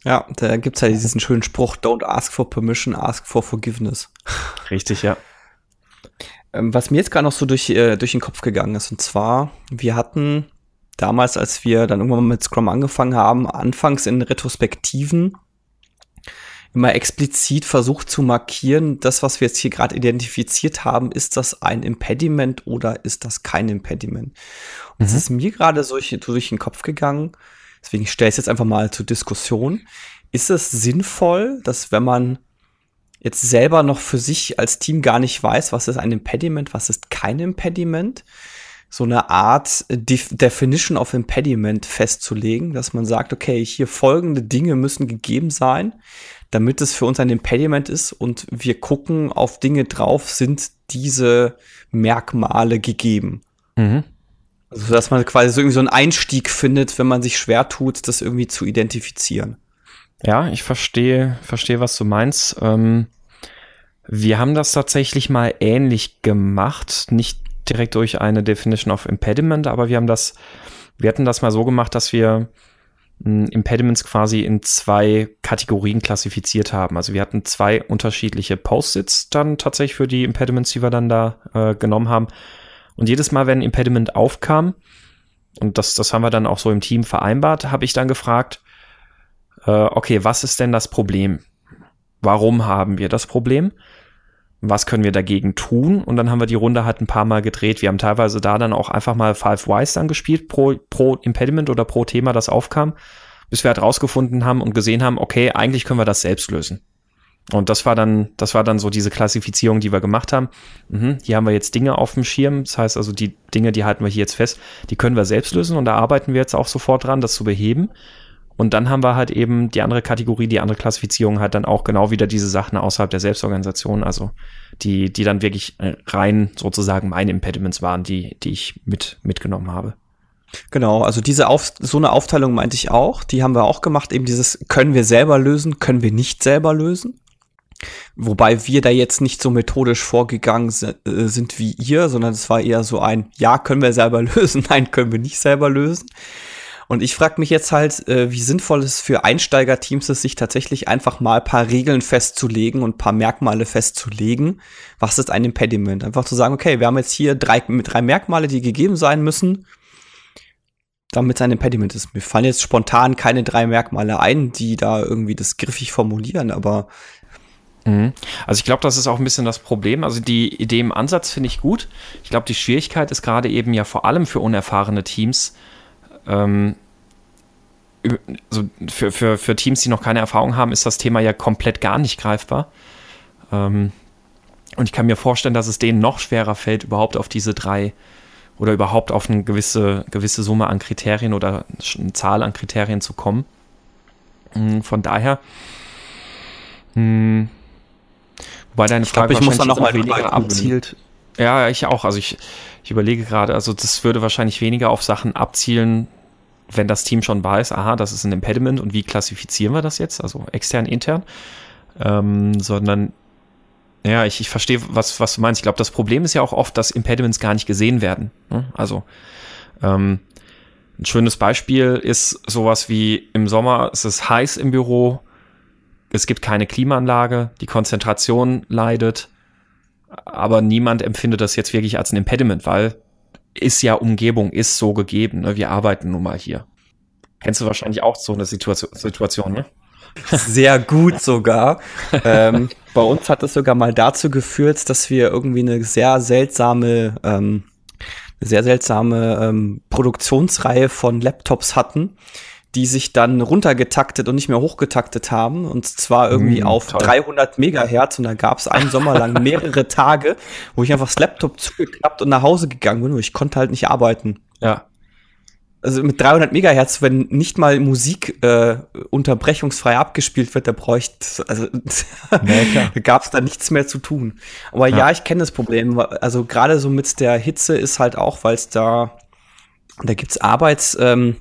Ja, da gibt's ja diesen schönen Spruch, don't ask for permission, ask for forgiveness.
Richtig, ja.
Ähm, was mir jetzt gerade noch so durch, äh, durch den Kopf gegangen ist, und zwar, wir hatten damals, als wir dann irgendwann mal mit Scrum angefangen haben, anfangs in Retrospektiven immer explizit versucht zu markieren, das, was wir jetzt hier gerade identifiziert haben, ist das ein Impediment oder ist das kein Impediment? Und es mhm. ist mir gerade so durch den Kopf gegangen, Deswegen stelle ich es jetzt einfach mal zur Diskussion. Ist es sinnvoll, dass wenn man jetzt selber noch für sich als Team gar nicht weiß, was ist ein Impediment, was ist kein Impediment, so eine Art Definition of Impediment festzulegen, dass man sagt, okay, hier folgende Dinge müssen gegeben sein, damit es für uns ein Impediment ist und wir gucken auf Dinge drauf, sind diese Merkmale gegeben. Mhm. Also, dass man quasi so irgendwie so einen Einstieg findet, wenn man sich schwer tut, das irgendwie zu identifizieren.
Ja, ich verstehe, verstehe, was du meinst. Ähm, wir haben das tatsächlich mal ähnlich gemacht, nicht direkt durch eine Definition of Impediment, aber wir haben das, wir hatten das mal so gemacht, dass wir hm, Impediments quasi in zwei Kategorien klassifiziert haben. Also wir hatten zwei unterschiedliche Post-its dann tatsächlich für die Impediments, die wir dann da äh, genommen haben. Und jedes Mal, wenn ein Impediment aufkam, und das, das haben wir dann auch so im Team vereinbart, habe ich dann gefragt, äh, okay, was ist denn das Problem? Warum haben wir das Problem? Was können wir dagegen tun? Und dann haben wir die Runde halt ein paar Mal gedreht. Wir haben teilweise da dann auch einfach mal Five Whys dann gespielt, pro, pro Impediment oder pro Thema, das aufkam, bis wir halt rausgefunden haben und gesehen haben, okay, eigentlich können wir das selbst lösen. Und das war dann, das war dann so diese Klassifizierung, die wir gemacht haben. Mhm, hier haben wir jetzt Dinge auf dem Schirm. Das heißt also, die Dinge, die halten wir hier jetzt fest, die können wir selbst lösen und da arbeiten wir jetzt auch sofort dran, das zu beheben. Und dann haben wir halt eben die andere Kategorie, die andere Klassifizierung hat dann auch genau wieder diese Sachen außerhalb der Selbstorganisation, also die, die dann wirklich rein sozusagen meine Impediments waren, die, die ich mit, mitgenommen habe.
Genau, also diese Auf so eine Aufteilung meinte ich auch. Die haben wir auch gemacht. Eben dieses können wir selber lösen, können wir nicht selber lösen. Wobei wir da jetzt nicht so methodisch vorgegangen äh, sind wie ihr, sondern es war eher so ein Ja, können wir selber lösen, nein, können wir nicht selber lösen. Und ich frage mich jetzt halt, äh, wie sinnvoll es für Einsteigerteams ist, sich tatsächlich einfach mal paar Regeln festzulegen und paar Merkmale festzulegen. Was ist ein Impediment? Einfach zu sagen, okay, wir haben jetzt hier drei, drei Merkmale, die gegeben sein müssen damit sein Impediment ist. Mir fallen jetzt spontan keine drei Merkmale ein, die da irgendwie das griffig formulieren, aber.
Also ich glaube, das ist auch ein bisschen das Problem. Also die Idee im Ansatz finde ich gut. Ich glaube, die Schwierigkeit ist gerade eben ja vor allem für unerfahrene Teams, ähm, also für, für, für Teams, die noch keine Erfahrung haben, ist das Thema ja komplett gar nicht greifbar. Ähm, und ich kann mir vorstellen, dass es denen noch schwerer fällt, überhaupt auf diese drei oder überhaupt auf eine gewisse, gewisse Summe an Kriterien oder eine Zahl an Kriterien zu kommen. Hm, von daher, mh, hm, wobei deine Frage
ich glaub, ich muss
noch weniger abzielt. Ja, ich auch. Also ich, ich überlege gerade, also das würde wahrscheinlich weniger auf Sachen abzielen, wenn das Team schon weiß, aha, das ist ein Impediment und wie klassifizieren wir das jetzt, also extern, intern, ähm, sondern ja, ich, ich verstehe, was, was du meinst. Ich glaube, das Problem ist ja auch oft, dass Impediments gar nicht gesehen werden. Ne? Also ähm, ein schönes Beispiel ist sowas wie im Sommer, es ist heiß im Büro, es gibt keine Klimaanlage, die Konzentration leidet, aber niemand empfindet das jetzt wirklich als ein Impediment, weil ist ja Umgebung, ist so gegeben. Ne? Wir arbeiten nun mal hier. Kennst du wahrscheinlich auch so eine Situation, Situation ne?
Sehr gut sogar. ähm, bei uns hat es sogar mal dazu geführt, dass wir irgendwie eine sehr seltsame, ähm, sehr seltsame ähm, Produktionsreihe von Laptops hatten, die sich dann runtergetaktet und nicht mehr hochgetaktet haben. Und zwar irgendwie mm, auf toll. 300 Megahertz. Und da gab es einen Sommer lang mehrere Tage, wo ich einfach das Laptop zugeklappt und nach Hause gegangen bin, und ich konnte halt nicht arbeiten.
Ja
also mit 300 Megahertz, wenn nicht mal Musik äh, unterbrechungsfrei abgespielt wird, da bräuchte, also ja, gab es da nichts mehr zu tun. Aber ja, ja ich kenne das Problem. Also gerade so mit der Hitze ist halt auch, weil es da, da gibt's Arbeits, ähm,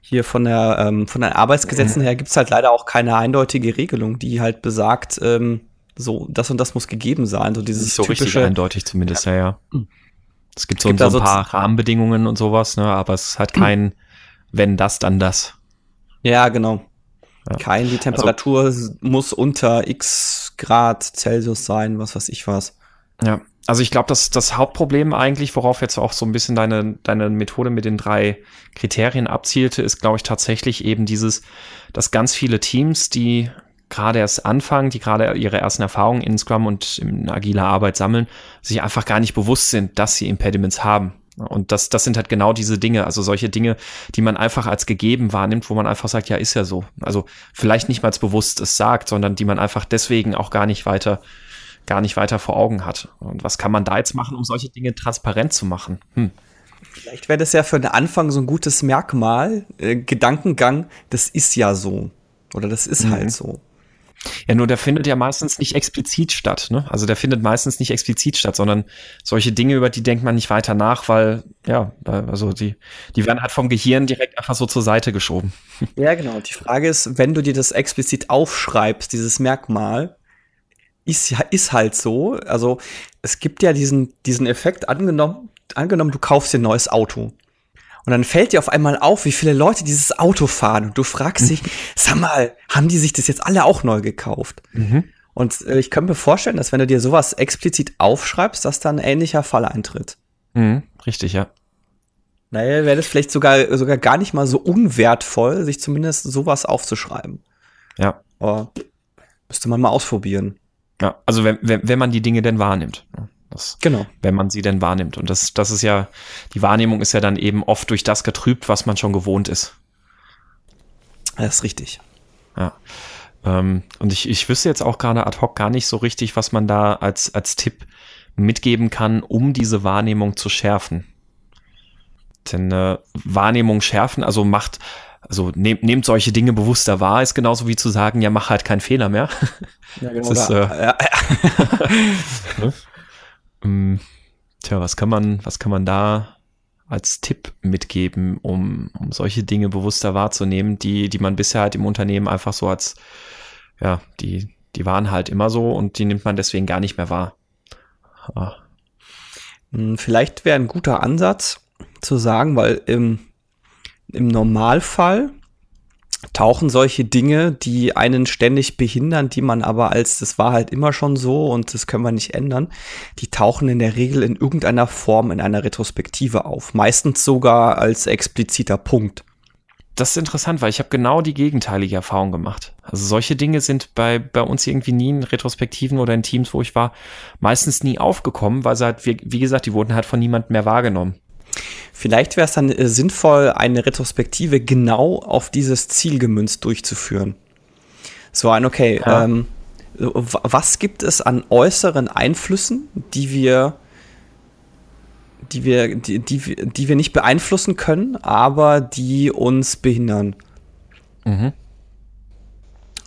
hier von der ähm, von den Arbeitsgesetzen her gibt's halt leider auch keine eindeutige Regelung, die halt besagt, ähm, so das und das muss gegeben sein. So dieses
so typische, richtig eindeutig zumindest, ja, ja. ja. Es gibt, so, gibt so ein paar Rahmenbedingungen und sowas, ne? aber es hat kein, wenn das, dann das.
Ja, genau. Ja. Kein, die Temperatur also, muss unter x Grad Celsius sein, was weiß ich was.
Ja, also ich glaube, dass das Hauptproblem eigentlich, worauf jetzt auch so ein bisschen deine, deine Methode mit den drei Kriterien abzielte, ist, glaube ich, tatsächlich eben dieses, dass ganz viele Teams, die gerade erst anfangen, die gerade ihre ersten Erfahrungen in Scrum und in agiler Arbeit sammeln, sich einfach gar nicht bewusst sind, dass sie Impediments haben. Und das, das sind halt genau diese Dinge, also solche Dinge, die man einfach als gegeben wahrnimmt, wo man einfach sagt, ja, ist ja so. Also vielleicht nicht mal als bewusst es sagt, sondern die man einfach deswegen auch gar nicht weiter, gar nicht weiter vor Augen hat. Und was kann man da jetzt machen, um solche Dinge transparent zu machen? Hm.
Vielleicht wäre das ja für den Anfang so ein gutes Merkmal, äh, Gedankengang, das ist ja so. Oder das ist mhm. halt so.
Ja, nur der findet ja meistens nicht explizit statt. Ne? Also der findet meistens nicht explizit statt, sondern solche Dinge, über die denkt man nicht weiter nach, weil, ja, also die, die werden halt vom Gehirn direkt einfach so zur Seite geschoben.
Ja, genau. Die Frage ist, wenn du dir das explizit aufschreibst, dieses Merkmal, ist ja, ist halt so. Also es gibt ja diesen, diesen Effekt angenommen, angenommen, du kaufst dir ein neues Auto. Und dann fällt dir auf einmal auf, wie viele Leute dieses Auto fahren. Und du fragst dich, sag mal, haben die sich das jetzt alle auch neu gekauft? Mhm. Und äh, ich könnte mir vorstellen, dass wenn du dir sowas explizit aufschreibst, dass dann ein ähnlicher Fall eintritt.
Mhm, richtig, ja.
Naja, wäre das vielleicht sogar, sogar gar nicht mal so unwertvoll, sich zumindest sowas aufzuschreiben.
Ja.
Aber müsste man mal ausprobieren.
Ja, also wenn, wenn, wenn man die Dinge denn wahrnimmt.
Das, genau.
Wenn man sie denn wahrnimmt. Und das, das ist ja, die Wahrnehmung ist ja dann eben oft durch das getrübt, was man schon gewohnt ist.
Das ist richtig.
Ja. Ähm, und ich, ich wüsste jetzt auch gerade ad hoc gar nicht so richtig, was man da als, als Tipp mitgeben kann, um diese Wahrnehmung zu schärfen. Denn äh, Wahrnehmung schärfen, also macht, also nehmt, nehmt solche Dinge bewusster wahr, ist genauso wie zu sagen, ja, mach halt keinen Fehler mehr. Ja, genau. Ist, äh, ja. Ne? Ähm, tja, was kann man, was kann man da als Tipp mitgeben, um, um solche Dinge bewusster wahrzunehmen, die, die man bisher halt im Unternehmen einfach so als, ja, die, die waren halt immer so und die nimmt man deswegen gar nicht mehr wahr.
Ah. Vielleicht wäre ein guter Ansatz zu sagen, weil im, im Normalfall tauchen solche Dinge, die einen ständig behindern, die man aber als, das war halt immer schon so und das können wir nicht ändern, die tauchen in der Regel in irgendeiner Form in einer Retrospektive auf. Meistens sogar als expliziter Punkt.
Das ist interessant, weil ich habe genau die gegenteilige Erfahrung gemacht. Also solche Dinge sind bei, bei uns irgendwie nie in Retrospektiven oder in Teams, wo ich war, meistens nie aufgekommen, weil sie halt, wie, wie gesagt, die wurden halt von niemandem mehr wahrgenommen.
Vielleicht wäre es dann äh, sinnvoll, eine Retrospektive genau auf dieses Ziel gemünzt durchzuführen. So ein, okay, ja. ähm, was gibt es an äußeren Einflüssen, die wir, die wir, die, die, die wir nicht beeinflussen können, aber die uns behindern? Mhm.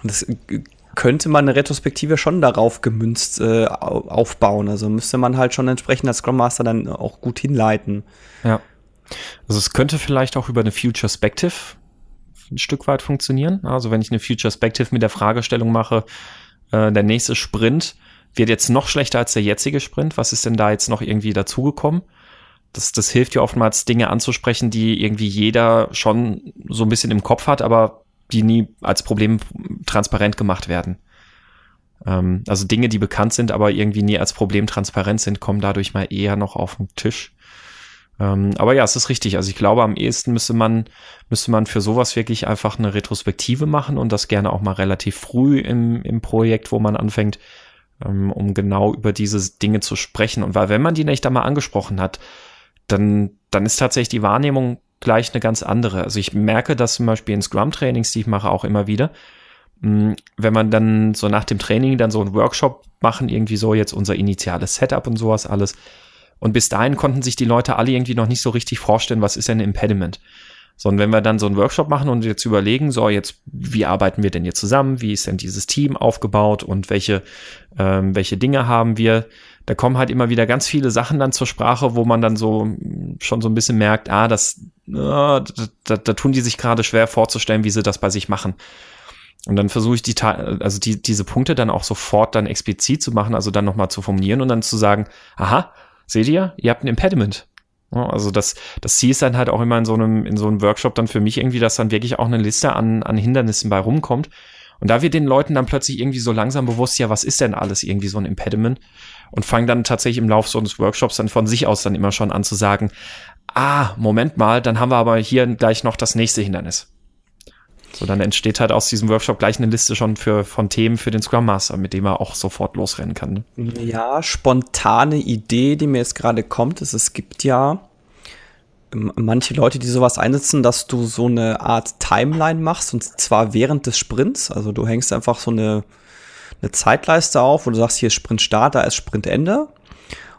Das könnte man eine Retrospektive schon darauf gemünzt äh, aufbauen. Also müsste man halt schon entsprechend als Scrum Master dann auch gut hinleiten.
Ja. Also es könnte vielleicht auch über eine Future Spective ein Stück weit funktionieren. Also wenn ich eine Future Spective mit der Fragestellung mache, äh, der nächste Sprint wird jetzt noch schlechter als der jetzige Sprint. Was ist denn da jetzt noch irgendwie dazugekommen? Das, das hilft ja oftmals, Dinge anzusprechen, die irgendwie jeder schon so ein bisschen im Kopf hat, aber die nie als Problem transparent gemacht werden. Ähm, also Dinge, die bekannt sind, aber irgendwie nie als Problem transparent sind, kommen dadurch mal eher noch auf den Tisch. Ähm, aber ja, es ist richtig. Also ich glaube, am ehesten müsste man, müsste man für sowas wirklich einfach eine Retrospektive machen und das gerne auch mal relativ früh im, im Projekt, wo man anfängt, ähm, um genau über diese Dinge zu sprechen. Und weil, wenn man die nicht einmal angesprochen hat, dann, dann ist tatsächlich die Wahrnehmung gleich eine ganz andere. Also ich merke das zum Beispiel in Scrum-Trainings, die ich mache, auch immer wieder. Hm, wenn man dann so nach dem Training dann so einen Workshop machen, irgendwie so jetzt unser initiales Setup und sowas alles, und bis dahin konnten sich die Leute alle irgendwie noch nicht so richtig vorstellen, was ist denn ein Impediment. Sondern wenn wir dann so einen Workshop machen und jetzt überlegen, so jetzt, wie arbeiten wir denn hier zusammen, wie ist denn dieses Team aufgebaut und welche, ähm, welche Dinge haben wir, da kommen halt immer wieder ganz viele Sachen dann zur Sprache, wo man dann so schon so ein bisschen merkt, ah, das, äh, da, da, da tun die sich gerade schwer vorzustellen, wie sie das bei sich machen. Und dann versuche ich die, also die, diese Punkte dann auch sofort dann explizit zu machen, also dann nochmal zu formulieren und dann zu sagen, aha, seht ihr, ihr habt ein Impediment. Also das, das Ziel ist dann halt auch immer in so einem, in so einem Workshop dann für mich irgendwie, dass dann wirklich auch eine Liste an, an Hindernissen bei rumkommt. Und da wird den Leuten dann plötzlich irgendwie so langsam bewusst, ja, was ist denn alles irgendwie so ein Impediment? Und fangen dann tatsächlich im Laufe so eines Workshops dann von sich aus dann immer schon an zu sagen, ah, Moment mal, dann haben wir aber hier gleich noch das nächste Hindernis. So, dann entsteht halt aus diesem Workshop gleich eine Liste schon für, von Themen für den Scrum Master, mit dem er auch sofort losrennen kann.
Ne? Ja, spontane Idee, die mir jetzt gerade kommt, ist, es gibt ja manche Leute, die sowas einsetzen, dass du so eine Art Timeline machst und zwar während des Sprints. Also du hängst einfach so eine, eine Zeitleiste auf, wo du sagst, hier ist Sprintstart, da ist Sprintende.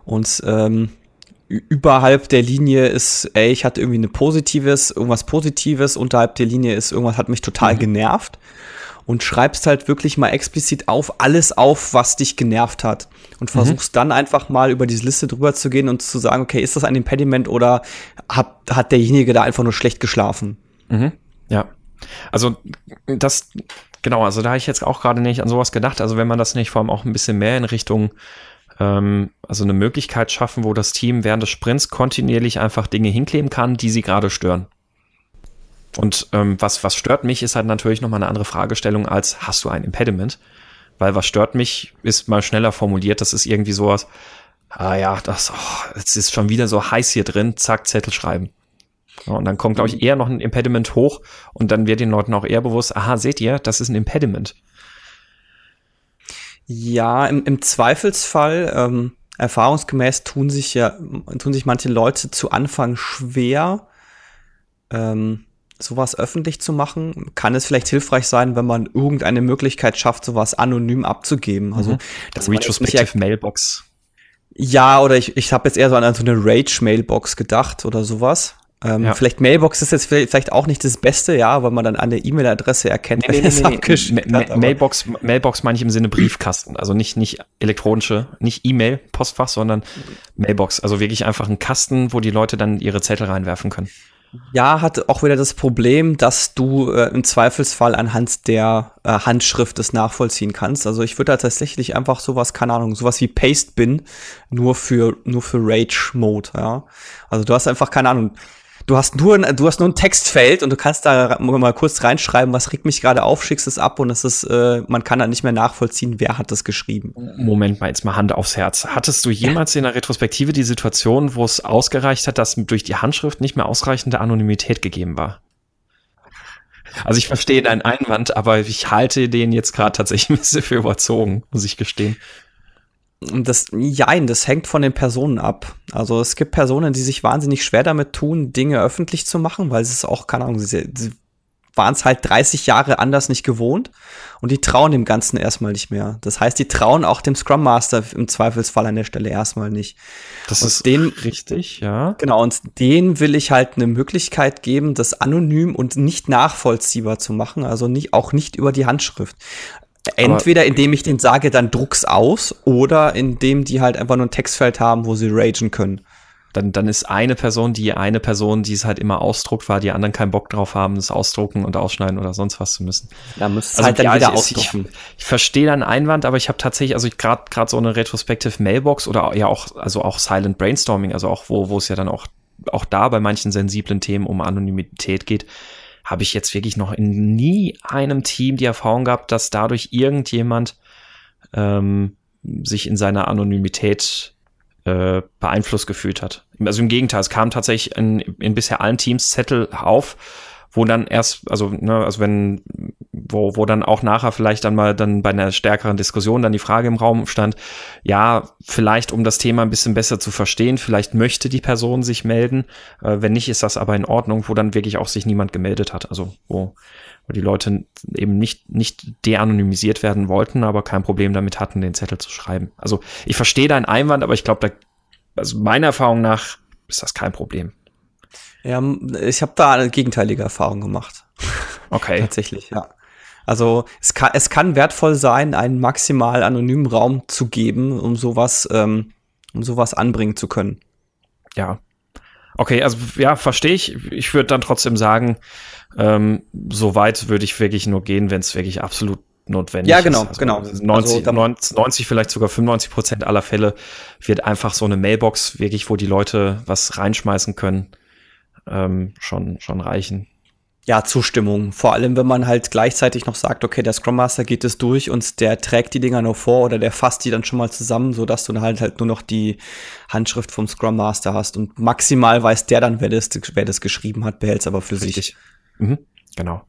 Und ähm, überhalb der Linie ist, ey, ich hatte irgendwie eine positives, irgendwas Positives, unterhalb der Linie ist irgendwas hat mich total mhm. genervt und schreibst halt wirklich mal explizit auf alles auf, was dich genervt hat und mhm. versuchst mhm. dann einfach mal über diese Liste drüber zu gehen und zu sagen, okay, ist das ein Impediment oder hat, hat derjenige da einfach nur schlecht geschlafen?
Mhm. Ja. Also das genau, also da habe ich jetzt auch gerade nicht an sowas gedacht. Also wenn man das nicht vor allem auch ein bisschen mehr in Richtung ähm, also eine Möglichkeit schaffen, wo das Team während des Sprints kontinuierlich einfach Dinge hinkleben kann, die sie gerade stören. Und ähm, was, was stört mich, ist halt natürlich nochmal eine andere Fragestellung als, hast du ein Impediment? Weil was stört mich, ist mal schneller formuliert, das ist irgendwie sowas, ah ja, das, oh, es ist schon wieder so heiß hier drin, zack, Zettel schreiben. Ja, und dann kommt, glaube ich, eher noch ein Impediment hoch und dann wird den Leuten auch eher bewusst, aha, seht ihr, das ist ein Impediment.
Ja, im, im Zweifelsfall, ähm, erfahrungsgemäß tun sich ja, tun sich manche Leute zu Anfang schwer, ähm, sowas öffentlich zu machen. Kann es vielleicht hilfreich sein, wenn man irgendeine Möglichkeit schafft, sowas anonym abzugeben. Also
mhm. das Retrospective Mailbox.
Ja, oder ich, ich habe jetzt eher so an so eine Rage-Mailbox gedacht oder sowas. Ähm, ja. Vielleicht Mailbox ist jetzt vielleicht auch nicht das Beste, ja, weil man dann an der E-Mail-Adresse erkennt,
nee, nee, nee, nee. Hat, Mailbox, Mailbox meine ich im Sinne Briefkasten, also nicht, nicht elektronische, nicht E-Mail, Postfach, sondern Mailbox. Also wirklich einfach ein Kasten, wo die Leute dann ihre Zettel reinwerfen können.
Ja, hat auch wieder das Problem, dass du äh, im Zweifelsfall anhand der äh, Handschrift es nachvollziehen kannst. Also ich würde da tatsächlich einfach sowas, keine Ahnung, sowas wie Paste-Bin nur für, nur für Rage-Mode, ja. Also du hast einfach, keine Ahnung, du hast nur, du hast nur ein Textfeld und du kannst da mal kurz reinschreiben, was regt mich gerade auf, schickst es ab und es ist, äh, man kann da nicht mehr nachvollziehen, wer hat das geschrieben.
Moment mal, jetzt mal Hand aufs Herz. Hattest du jemals in der Retrospektive die Situation, wo es ausgereicht hat, dass durch die Handschrift nicht mehr ausreichende Anonymität gegeben war? Also ich verstehe deinen Einwand, aber ich halte den jetzt gerade tatsächlich ein bisschen für überzogen, muss ich gestehen.
Das, jein, das hängt von den Personen ab. Also es gibt Personen, die sich wahnsinnig schwer damit tun, Dinge öffentlich zu machen, weil sie es auch, keine Ahnung, sie, sie waren es halt 30 Jahre anders nicht gewohnt und die trauen dem Ganzen erstmal nicht mehr. Das heißt, die trauen auch dem Scrum Master im Zweifelsfall an der Stelle erstmal nicht.
Das und ist den, richtig, ja.
Genau, und denen will ich halt eine Möglichkeit geben, das anonym und nicht nachvollziehbar zu machen, also nicht, auch nicht über die Handschrift. Entweder indem ich den sage, dann druck's aus, oder indem die halt einfach nur ein Textfeld haben, wo sie ragen können.
Dann, dann ist eine Person die eine Person, die es halt immer ausdruckt, weil die anderen keinen Bock drauf haben, es ausdrucken und ausschneiden oder sonst was zu müssen.
Da müsste also, halt dann ja, wieder ausdrucken.
Ich, ich verstehe deinen Einwand, aber ich habe tatsächlich, also gerade gerade so eine Retrospective Mailbox oder ja auch, also auch Silent Brainstorming, also auch wo, wo es ja dann auch, auch da bei manchen sensiblen Themen um Anonymität geht, habe ich jetzt wirklich noch in nie einem Team die Erfahrung gehabt, dass dadurch irgendjemand ähm, sich in seiner Anonymität äh, beeinflusst gefühlt hat. Also im Gegenteil, es kam tatsächlich in, in bisher allen Teams Zettel auf, wo dann erst, also, ne, also wenn, wo, wo dann auch nachher vielleicht dann mal dann bei einer stärkeren Diskussion dann die Frage im Raum stand, ja, vielleicht um das Thema ein bisschen besser zu verstehen, vielleicht möchte die Person sich melden, äh, wenn nicht, ist das aber in Ordnung, wo dann wirklich auch sich niemand gemeldet hat, also wo, wo die Leute eben nicht, nicht de-anonymisiert werden wollten, aber kein Problem damit hatten, den Zettel zu schreiben. Also ich verstehe deinen Einwand, aber ich glaube, da, also meiner Erfahrung nach ist das kein Problem.
Ja, ich habe da eine gegenteilige Erfahrung gemacht.
Okay.
Tatsächlich, ja. Also es kann, es kann wertvoll sein, einen maximal anonymen Raum zu geben, um sowas, ähm, um sowas anbringen zu können.
Ja. Okay, also ja, verstehe ich. Ich würde dann trotzdem sagen, ähm, so weit würde ich wirklich nur gehen, wenn es wirklich absolut notwendig
ja, genau,
ist.
Also
genau. 90, also, 90, vielleicht sogar 95 Prozent aller Fälle wird einfach so eine Mailbox wirklich, wo die Leute was reinschmeißen können, ähm, schon, schon reichen.
Ja, Zustimmung. Vor allem, wenn man halt gleichzeitig noch sagt, okay, der Scrum Master geht es durch und der trägt die Dinger nur vor oder der fasst die dann schon mal zusammen, so dass du dann halt halt nur noch die Handschrift vom Scrum Master hast und maximal weiß der dann, wer das, wer das geschrieben hat, behält es aber für Richtig. sich.
Mhm, genau.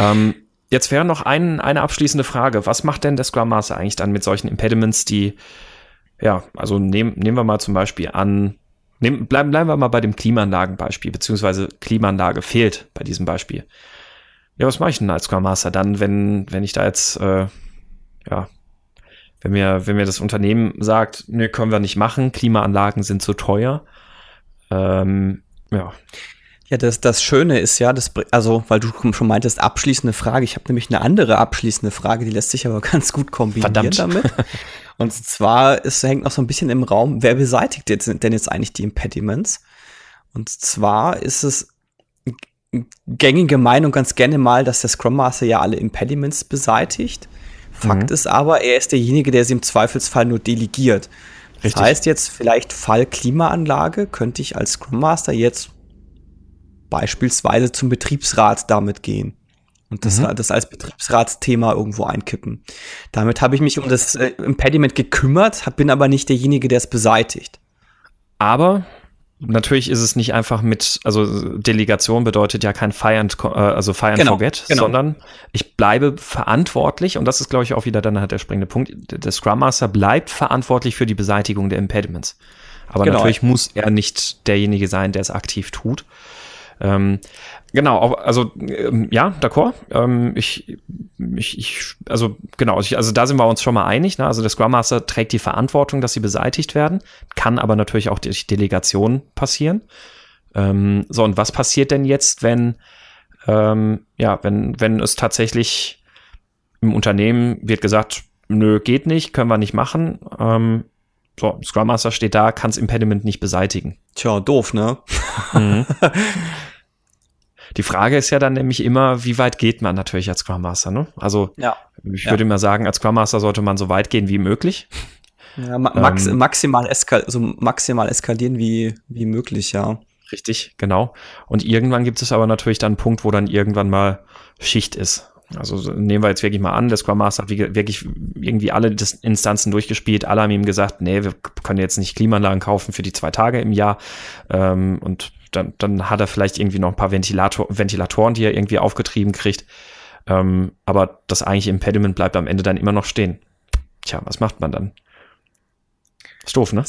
Ähm, jetzt wäre noch ein, eine abschließende Frage. Was macht denn der Scrum Master eigentlich dann mit solchen Impediments, die, ja, also nehm, nehmen wir mal zum Beispiel an, Nehm, bleiben, bleiben wir mal bei dem Klimaanlagenbeispiel, beziehungsweise Klimaanlage fehlt bei diesem Beispiel. Ja, was mache ich denn als Scrum Master dann, wenn, wenn ich da jetzt, äh, ja, wenn mir, wenn mir das Unternehmen sagt, ne, können wir nicht machen, Klimaanlagen sind zu teuer. Ähm, ja.
Ja, das, das Schöne ist ja, das, also, weil du schon meintest, abschließende Frage. Ich habe nämlich eine andere abschließende Frage, die lässt sich aber ganz gut kombinieren Verdammt. damit. Und zwar ist, hängt noch so ein bisschen im Raum, wer beseitigt jetzt, denn jetzt eigentlich die Impediments? Und zwar ist es gängige Meinung ganz gerne mal, dass der Scrum Master ja alle Impediments beseitigt. Fakt mhm. ist aber, er ist derjenige, der sie im Zweifelsfall nur delegiert. Richtig. Das heißt jetzt vielleicht Fall Klimaanlage könnte ich als Scrum Master jetzt beispielsweise zum Betriebsrat damit gehen und das, mhm. das als Betriebsratsthema irgendwo einkippen. Damit habe ich mich um das äh, Impediment gekümmert, bin aber nicht derjenige, der es beseitigt.
Aber natürlich ist es nicht einfach mit, also Delegation bedeutet ja kein Fire and, äh, also Fire and genau, Forget, genau. sondern ich bleibe verantwortlich und das ist, glaube ich, auch wieder dann halt der springende Punkt. Der Scrum Master bleibt verantwortlich für die Beseitigung der Impediments. Aber genau. natürlich muss er nicht derjenige sein, der es aktiv tut. Ähm, genau, also ähm, ja, d'accord. Ähm, ich, ich, ich, also genau, ich, also da sind wir uns schon mal einig. Ne? Also der Scrum Master trägt die Verantwortung, dass sie beseitigt werden, kann aber natürlich auch durch Delegation passieren. Ähm, so, und was passiert denn jetzt, wenn, ähm, ja, wenn, wenn es tatsächlich im Unternehmen wird gesagt, nö, geht nicht, können wir nicht machen. Ähm, so, Scrum Master steht da, kann das Impediment nicht beseitigen.
Tja, doof, ne?
Mhm. Die Frage ist ja dann nämlich immer, wie weit geht man natürlich als Scrum Master, ne? Also,
ja.
ich würde ja. mal sagen, als Scrum Master sollte man so weit gehen wie möglich.
Ja, ma max ähm, maximal, eskal also maximal eskalieren wie, wie möglich, ja.
Richtig, genau. Und irgendwann gibt es aber natürlich dann einen Punkt, wo dann irgendwann mal Schicht ist. Also nehmen wir jetzt wirklich mal an, der Scrum Master hat wirklich irgendwie alle Instanzen durchgespielt, alle haben ihm gesagt, nee, wir können jetzt nicht Klimaanlagen kaufen für die zwei Tage im Jahr. Ähm, und dann, dann hat er vielleicht irgendwie noch ein paar Ventilator Ventilatoren, die er irgendwie aufgetrieben kriegt. Ähm, aber das eigentliche Impediment bleibt am Ende dann immer noch stehen. Tja, was macht man dann?
Ist doof, ne?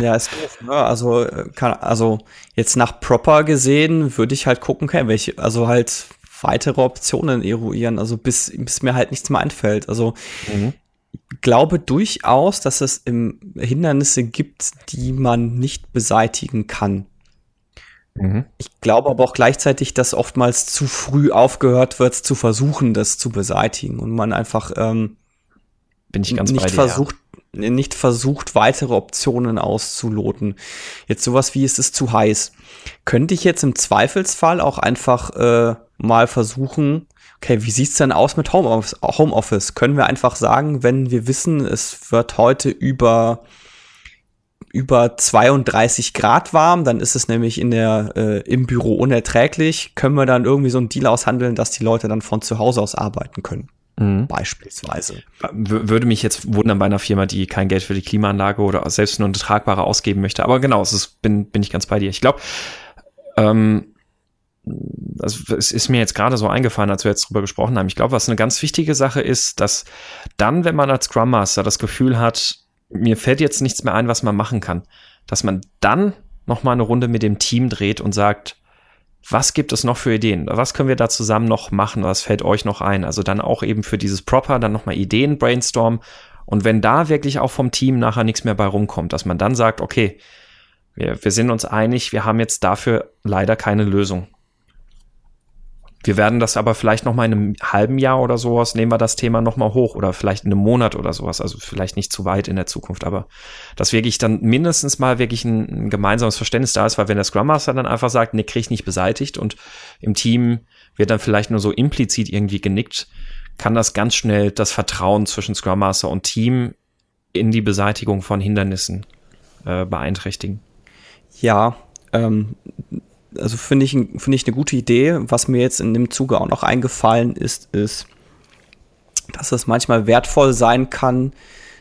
Ja, ist doof. Ne? Also, äh, kann, also jetzt nach Proper gesehen würde ich halt gucken, okay, welche, also halt weitere Optionen eruieren, also bis, bis mir halt nichts mehr einfällt. Also mhm. glaube durchaus, dass es im Hindernisse gibt, die man nicht beseitigen kann. Mhm. Ich glaube aber auch gleichzeitig, dass oftmals zu früh aufgehört wird, zu versuchen, das zu beseitigen und man einfach ähm,
bin ich ganz
nicht
bei dir,
versucht, ja. nicht versucht, weitere Optionen auszuloten. Jetzt sowas wie, es ist zu heiß. Könnte ich jetzt im Zweifelsfall auch einfach äh, mal versuchen, okay, wie sieht's denn aus mit Homeoffice? Homeoffice? Können wir einfach sagen, wenn wir wissen, es wird heute über über 32 Grad warm, dann ist es nämlich in der, äh, im Büro unerträglich. Können wir dann irgendwie so einen Deal aushandeln, dass die Leute dann von zu Hause aus arbeiten können? Mhm. Beispielsweise.
würde mich jetzt wundern bei einer Firma, die kein Geld für die Klimaanlage oder selbst nur eine tragbare ausgeben möchte. Aber genau, es ist, bin, bin ich ganz bei dir. Ich glaube, ähm, also es ist mir jetzt gerade so eingefallen, als wir jetzt drüber gesprochen haben. Ich glaube, was eine ganz wichtige Sache ist, dass dann, wenn man als Scrum Master das Gefühl hat, mir fällt jetzt nichts mehr ein, was man machen kann, dass man dann noch mal eine Runde mit dem Team dreht und sagt, was gibt es noch für Ideen? Was können wir da zusammen noch machen? Was fällt euch noch ein? Also dann auch eben für dieses Proper dann noch mal Ideen brainstorm und wenn da wirklich auch vom Team nachher nichts mehr bei rumkommt, dass man dann sagt, okay, wir, wir sind uns einig, wir haben jetzt dafür leider keine Lösung. Wir werden das aber vielleicht noch mal in einem halben Jahr oder sowas, nehmen wir das Thema noch mal hoch oder vielleicht in einem Monat oder sowas, also vielleicht nicht zu weit in der Zukunft, aber dass wirklich dann mindestens mal wirklich ein, ein gemeinsames Verständnis da ist, weil wenn der Scrum Master dann einfach sagt, nee, krieg ich nicht beseitigt und im Team wird dann vielleicht nur so implizit irgendwie genickt, kann das ganz schnell das Vertrauen zwischen Scrum Master und Team in die Beseitigung von Hindernissen äh, beeinträchtigen.
Ja, ähm, also finde ich, finde ich eine gute Idee. Was mir jetzt in dem Zuge auch noch eingefallen ist, ist, dass es manchmal wertvoll sein kann,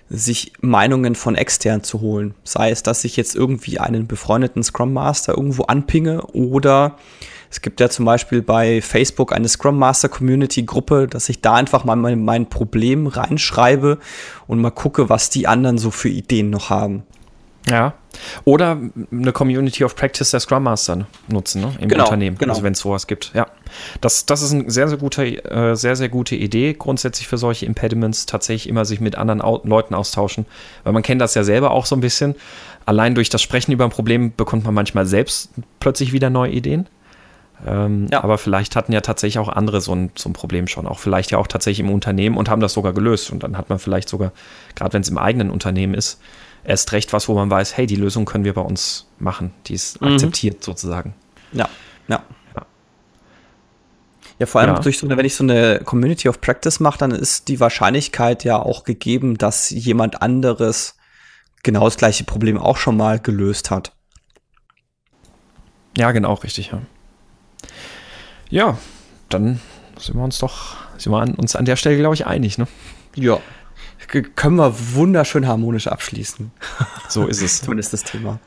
sich Meinungen von extern zu holen. Sei es, dass ich jetzt irgendwie einen befreundeten Scrum Master irgendwo anpinge oder es gibt ja zum Beispiel bei Facebook eine Scrum Master Community Gruppe, dass ich da einfach mal mein, mein Problem reinschreibe und mal gucke, was die anderen so für Ideen noch haben.
Ja. Oder eine Community of Practice der Scrum Master nutzen ne, im genau, Unternehmen, genau. also wenn es sowas gibt. Ja, das, das ist eine sehr, sehr gute, äh, sehr, sehr gute Idee, grundsätzlich für solche Impediments tatsächlich immer sich mit anderen Au Leuten austauschen, weil man kennt das ja selber auch so ein bisschen. Allein durch das Sprechen über ein Problem bekommt man manchmal selbst plötzlich wieder neue Ideen. Ähm, ja. Aber vielleicht hatten ja tatsächlich auch andere so ein, so ein Problem schon, auch vielleicht ja auch tatsächlich im Unternehmen und haben das sogar gelöst. Und dann hat man vielleicht sogar, gerade wenn es im eigenen Unternehmen ist, erst recht was, wo man weiß, hey, die Lösung können wir bei uns machen. Die ist mhm. akzeptiert sozusagen.
Ja, ja. Ja, vor allem ja. durch so eine, wenn ich so eine Community of Practice mache, dann ist die Wahrscheinlichkeit ja auch gegeben, dass jemand anderes genau das gleiche Problem auch schon mal gelöst hat.
Ja, genau, richtig, ja. Ja, dann sind wir uns doch, sind wir uns an der Stelle, glaube ich, einig, ne?
Ja, können wir wunderschön harmonisch abschließen.
So ist es.
Zumindest das Thema.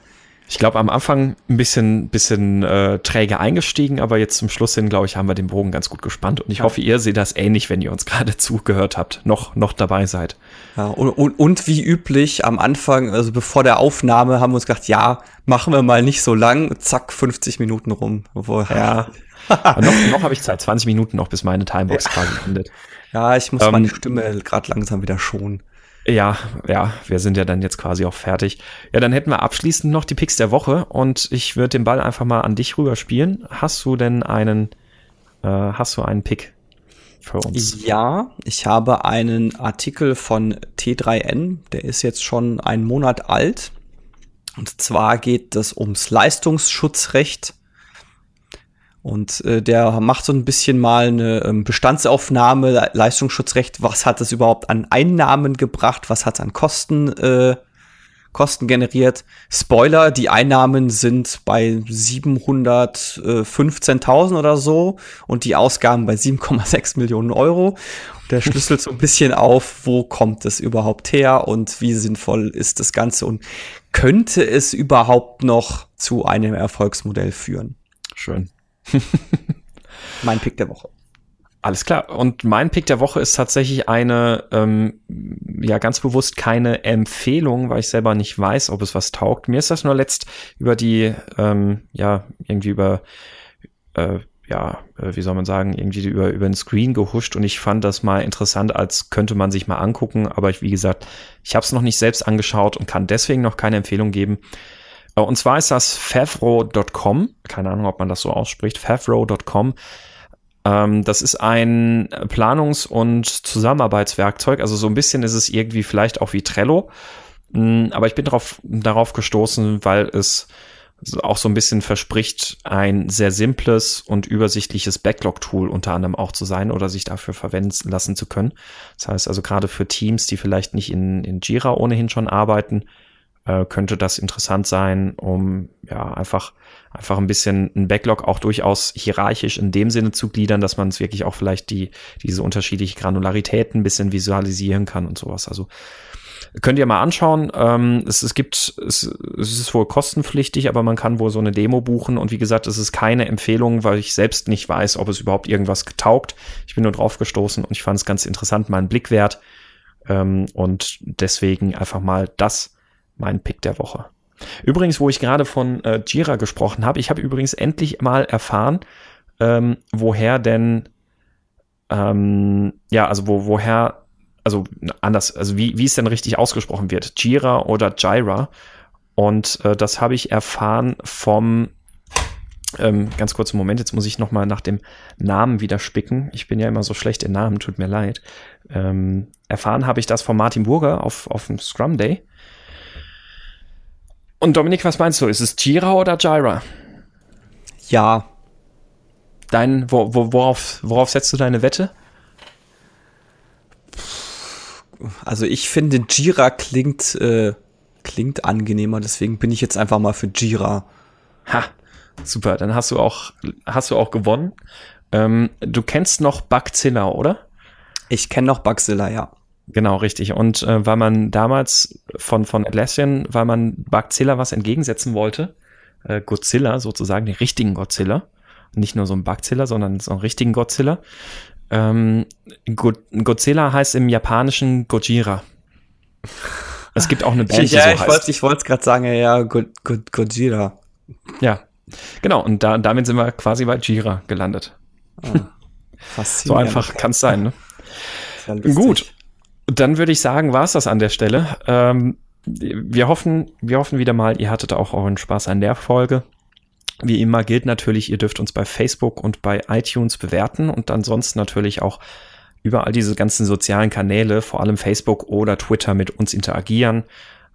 Ich glaube, am Anfang ein bisschen, bisschen äh, träge eingestiegen, aber jetzt zum Schluss hin, glaube ich, haben wir den Bogen ganz gut gespannt. Und ich ja. hoffe, ihr seht das ähnlich, wenn ihr uns gerade zugehört habt, noch, noch dabei seid.
Ja, und, und, und wie üblich am Anfang, also bevor der Aufnahme, haben wir uns gedacht, ja, machen wir mal nicht so lang, zack, 50 Minuten rum.
Obwohl, ja. noch noch habe ich Zeit, 20 Minuten noch, bis meine Timebox ja. quasi endet.
Ja, ich muss ähm, meine Stimme gerade langsam wieder schonen.
Ja, ja, wir sind ja dann jetzt quasi auch fertig. Ja, dann hätten wir abschließend noch die Picks der Woche und ich würde den Ball einfach mal an dich rüberspielen. Hast du denn einen, äh, hast du einen Pick für uns?
Ja, ich habe einen Artikel von T3N, der ist jetzt schon einen Monat alt. Und zwar geht es ums Leistungsschutzrecht und äh, der macht so ein bisschen mal eine ähm, Bestandsaufnahme, Leistungsschutzrecht, was hat es überhaupt an Einnahmen gebracht, was hat es an Kosten, äh, Kosten generiert. Spoiler, die Einnahmen sind bei 715.000 oder so und die Ausgaben bei 7,6 Millionen Euro. Der schlüsselt so ein bisschen auf, wo kommt es überhaupt her und wie sinnvoll ist das Ganze und könnte es überhaupt noch zu einem Erfolgsmodell führen.
Schön.
mein Pick der Woche.
Alles klar. Und mein Pick der Woche ist tatsächlich eine, ähm, ja, ganz bewusst keine Empfehlung, weil ich selber nicht weiß, ob es was taugt. Mir ist das nur letzt über die, ähm, ja, irgendwie über, äh, ja, äh, wie soll man sagen, irgendwie über, über den Screen gehuscht und ich fand das mal interessant, als könnte man sich mal angucken. Aber ich, wie gesagt, ich habe es noch nicht selbst angeschaut und kann deswegen noch keine Empfehlung geben. Äh, und zwar ist das favro.com. Keine Ahnung, ob man das so ausspricht. favro.com. Ähm, das ist ein Planungs- und Zusammenarbeitswerkzeug. Also so ein bisschen ist es irgendwie vielleicht auch wie Trello. Mm, aber ich bin darauf, darauf gestoßen, weil es auch so ein bisschen verspricht, ein sehr simples und übersichtliches Backlog-Tool unter anderem auch zu sein oder sich dafür verwenden lassen zu können. Das heißt also gerade für Teams, die vielleicht nicht in, in Jira ohnehin schon arbeiten, äh, könnte das interessant sein, um ja einfach einfach ein bisschen ein Backlog auch durchaus hierarchisch in dem Sinne zu gliedern, dass man es wirklich auch vielleicht die diese unterschiedliche Granularitäten ein bisschen visualisieren kann und sowas. Also könnt ihr mal anschauen. Ähm, es, es gibt, es, es ist wohl kostenpflichtig, aber man kann wohl so eine Demo buchen. Und wie gesagt, es ist keine Empfehlung, weil ich selbst nicht weiß, ob es überhaupt irgendwas getaugt. Ich bin nur drauf gestoßen und ich fand es ganz interessant, mal einen Blick wert. Ähm, und deswegen einfach mal das mein Pick der Woche. Übrigens, wo ich gerade von äh, Jira gesprochen habe, ich habe übrigens endlich mal erfahren, ähm, woher denn, ähm, ja, also wo, woher, also anders, also wie, wie es denn richtig ausgesprochen wird, Jira oder Jira. Und äh, das habe ich erfahren vom, ähm, ganz kurzen Moment, jetzt muss ich nochmal nach dem Namen wieder spicken. Ich bin ja immer so schlecht in Namen, tut mir leid. Ähm, erfahren habe ich das von Martin Burger auf, auf dem Scrum Day. Und Dominik, was meinst du? Ist es Jira oder Jira?
Ja.
Dein, wo, wo, worauf, worauf setzt du deine Wette?
Also ich finde Jira klingt, äh, klingt angenehmer, deswegen bin ich jetzt einfach mal für Jira.
Ha, super, dann hast du auch, hast du auch gewonnen. Ähm, du kennst noch Bugzilla, oder?
Ich kenne noch Bugzilla, ja.
Genau, richtig. Und äh, weil man damals von, von Atlassian, weil man Bugzilla was entgegensetzen wollte, äh, Godzilla sozusagen, den richtigen Godzilla, nicht nur so ein Bugzilla, sondern so einen richtigen Godzilla. Ähm, Go Godzilla heißt im Japanischen Gojira. Es gibt auch eine
Band, ja, die so heißt. ich wollte es gerade sagen, ja, Go Go Gojira.
Ja, genau. Und da, damit sind wir quasi bei Jira gelandet. Ah, so einfach kann es sein, ne? Ja Gut. Dann würde ich sagen, war es das an der Stelle. Ähm, wir hoffen, wir hoffen wieder mal, ihr hattet auch euren Spaß an der Folge. Wie immer gilt natürlich, ihr dürft uns bei Facebook und bei iTunes bewerten und ansonsten natürlich auch über all diese ganzen sozialen Kanäle, vor allem Facebook oder Twitter, mit uns interagieren.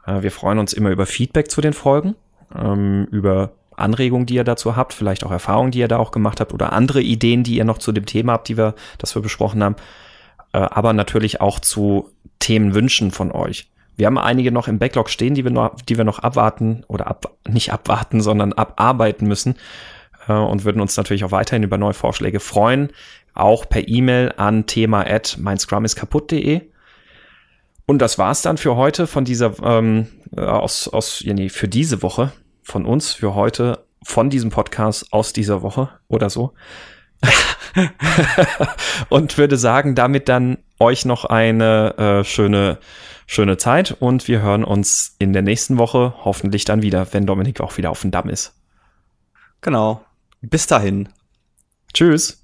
Äh, wir freuen uns immer über Feedback zu den Folgen, ähm, über Anregungen, die ihr dazu habt, vielleicht auch Erfahrungen, die ihr da auch gemacht habt oder andere Ideen, die ihr noch zu dem Thema habt, die wir, das wir besprochen haben. Äh, aber natürlich auch zu Themenwünschen von euch. Wir haben einige noch im Backlog stehen, die wir noch, die wir noch abwarten oder ab, nicht abwarten, sondern abarbeiten müssen äh, und würden uns natürlich auch weiterhin über neue Vorschläge freuen. Auch per E-Mail an thema at meinscrumiskaputt.de. Und das war's dann für heute von dieser, ähm, aus, aus, ja, nee, für diese Woche von uns, für heute, von diesem Podcast aus dieser Woche oder so. und würde sagen, damit dann euch noch eine äh, schöne, schöne Zeit und wir hören uns in der nächsten Woche hoffentlich dann wieder, wenn Dominik auch wieder auf dem Damm ist.
Genau. Bis dahin.
Tschüss.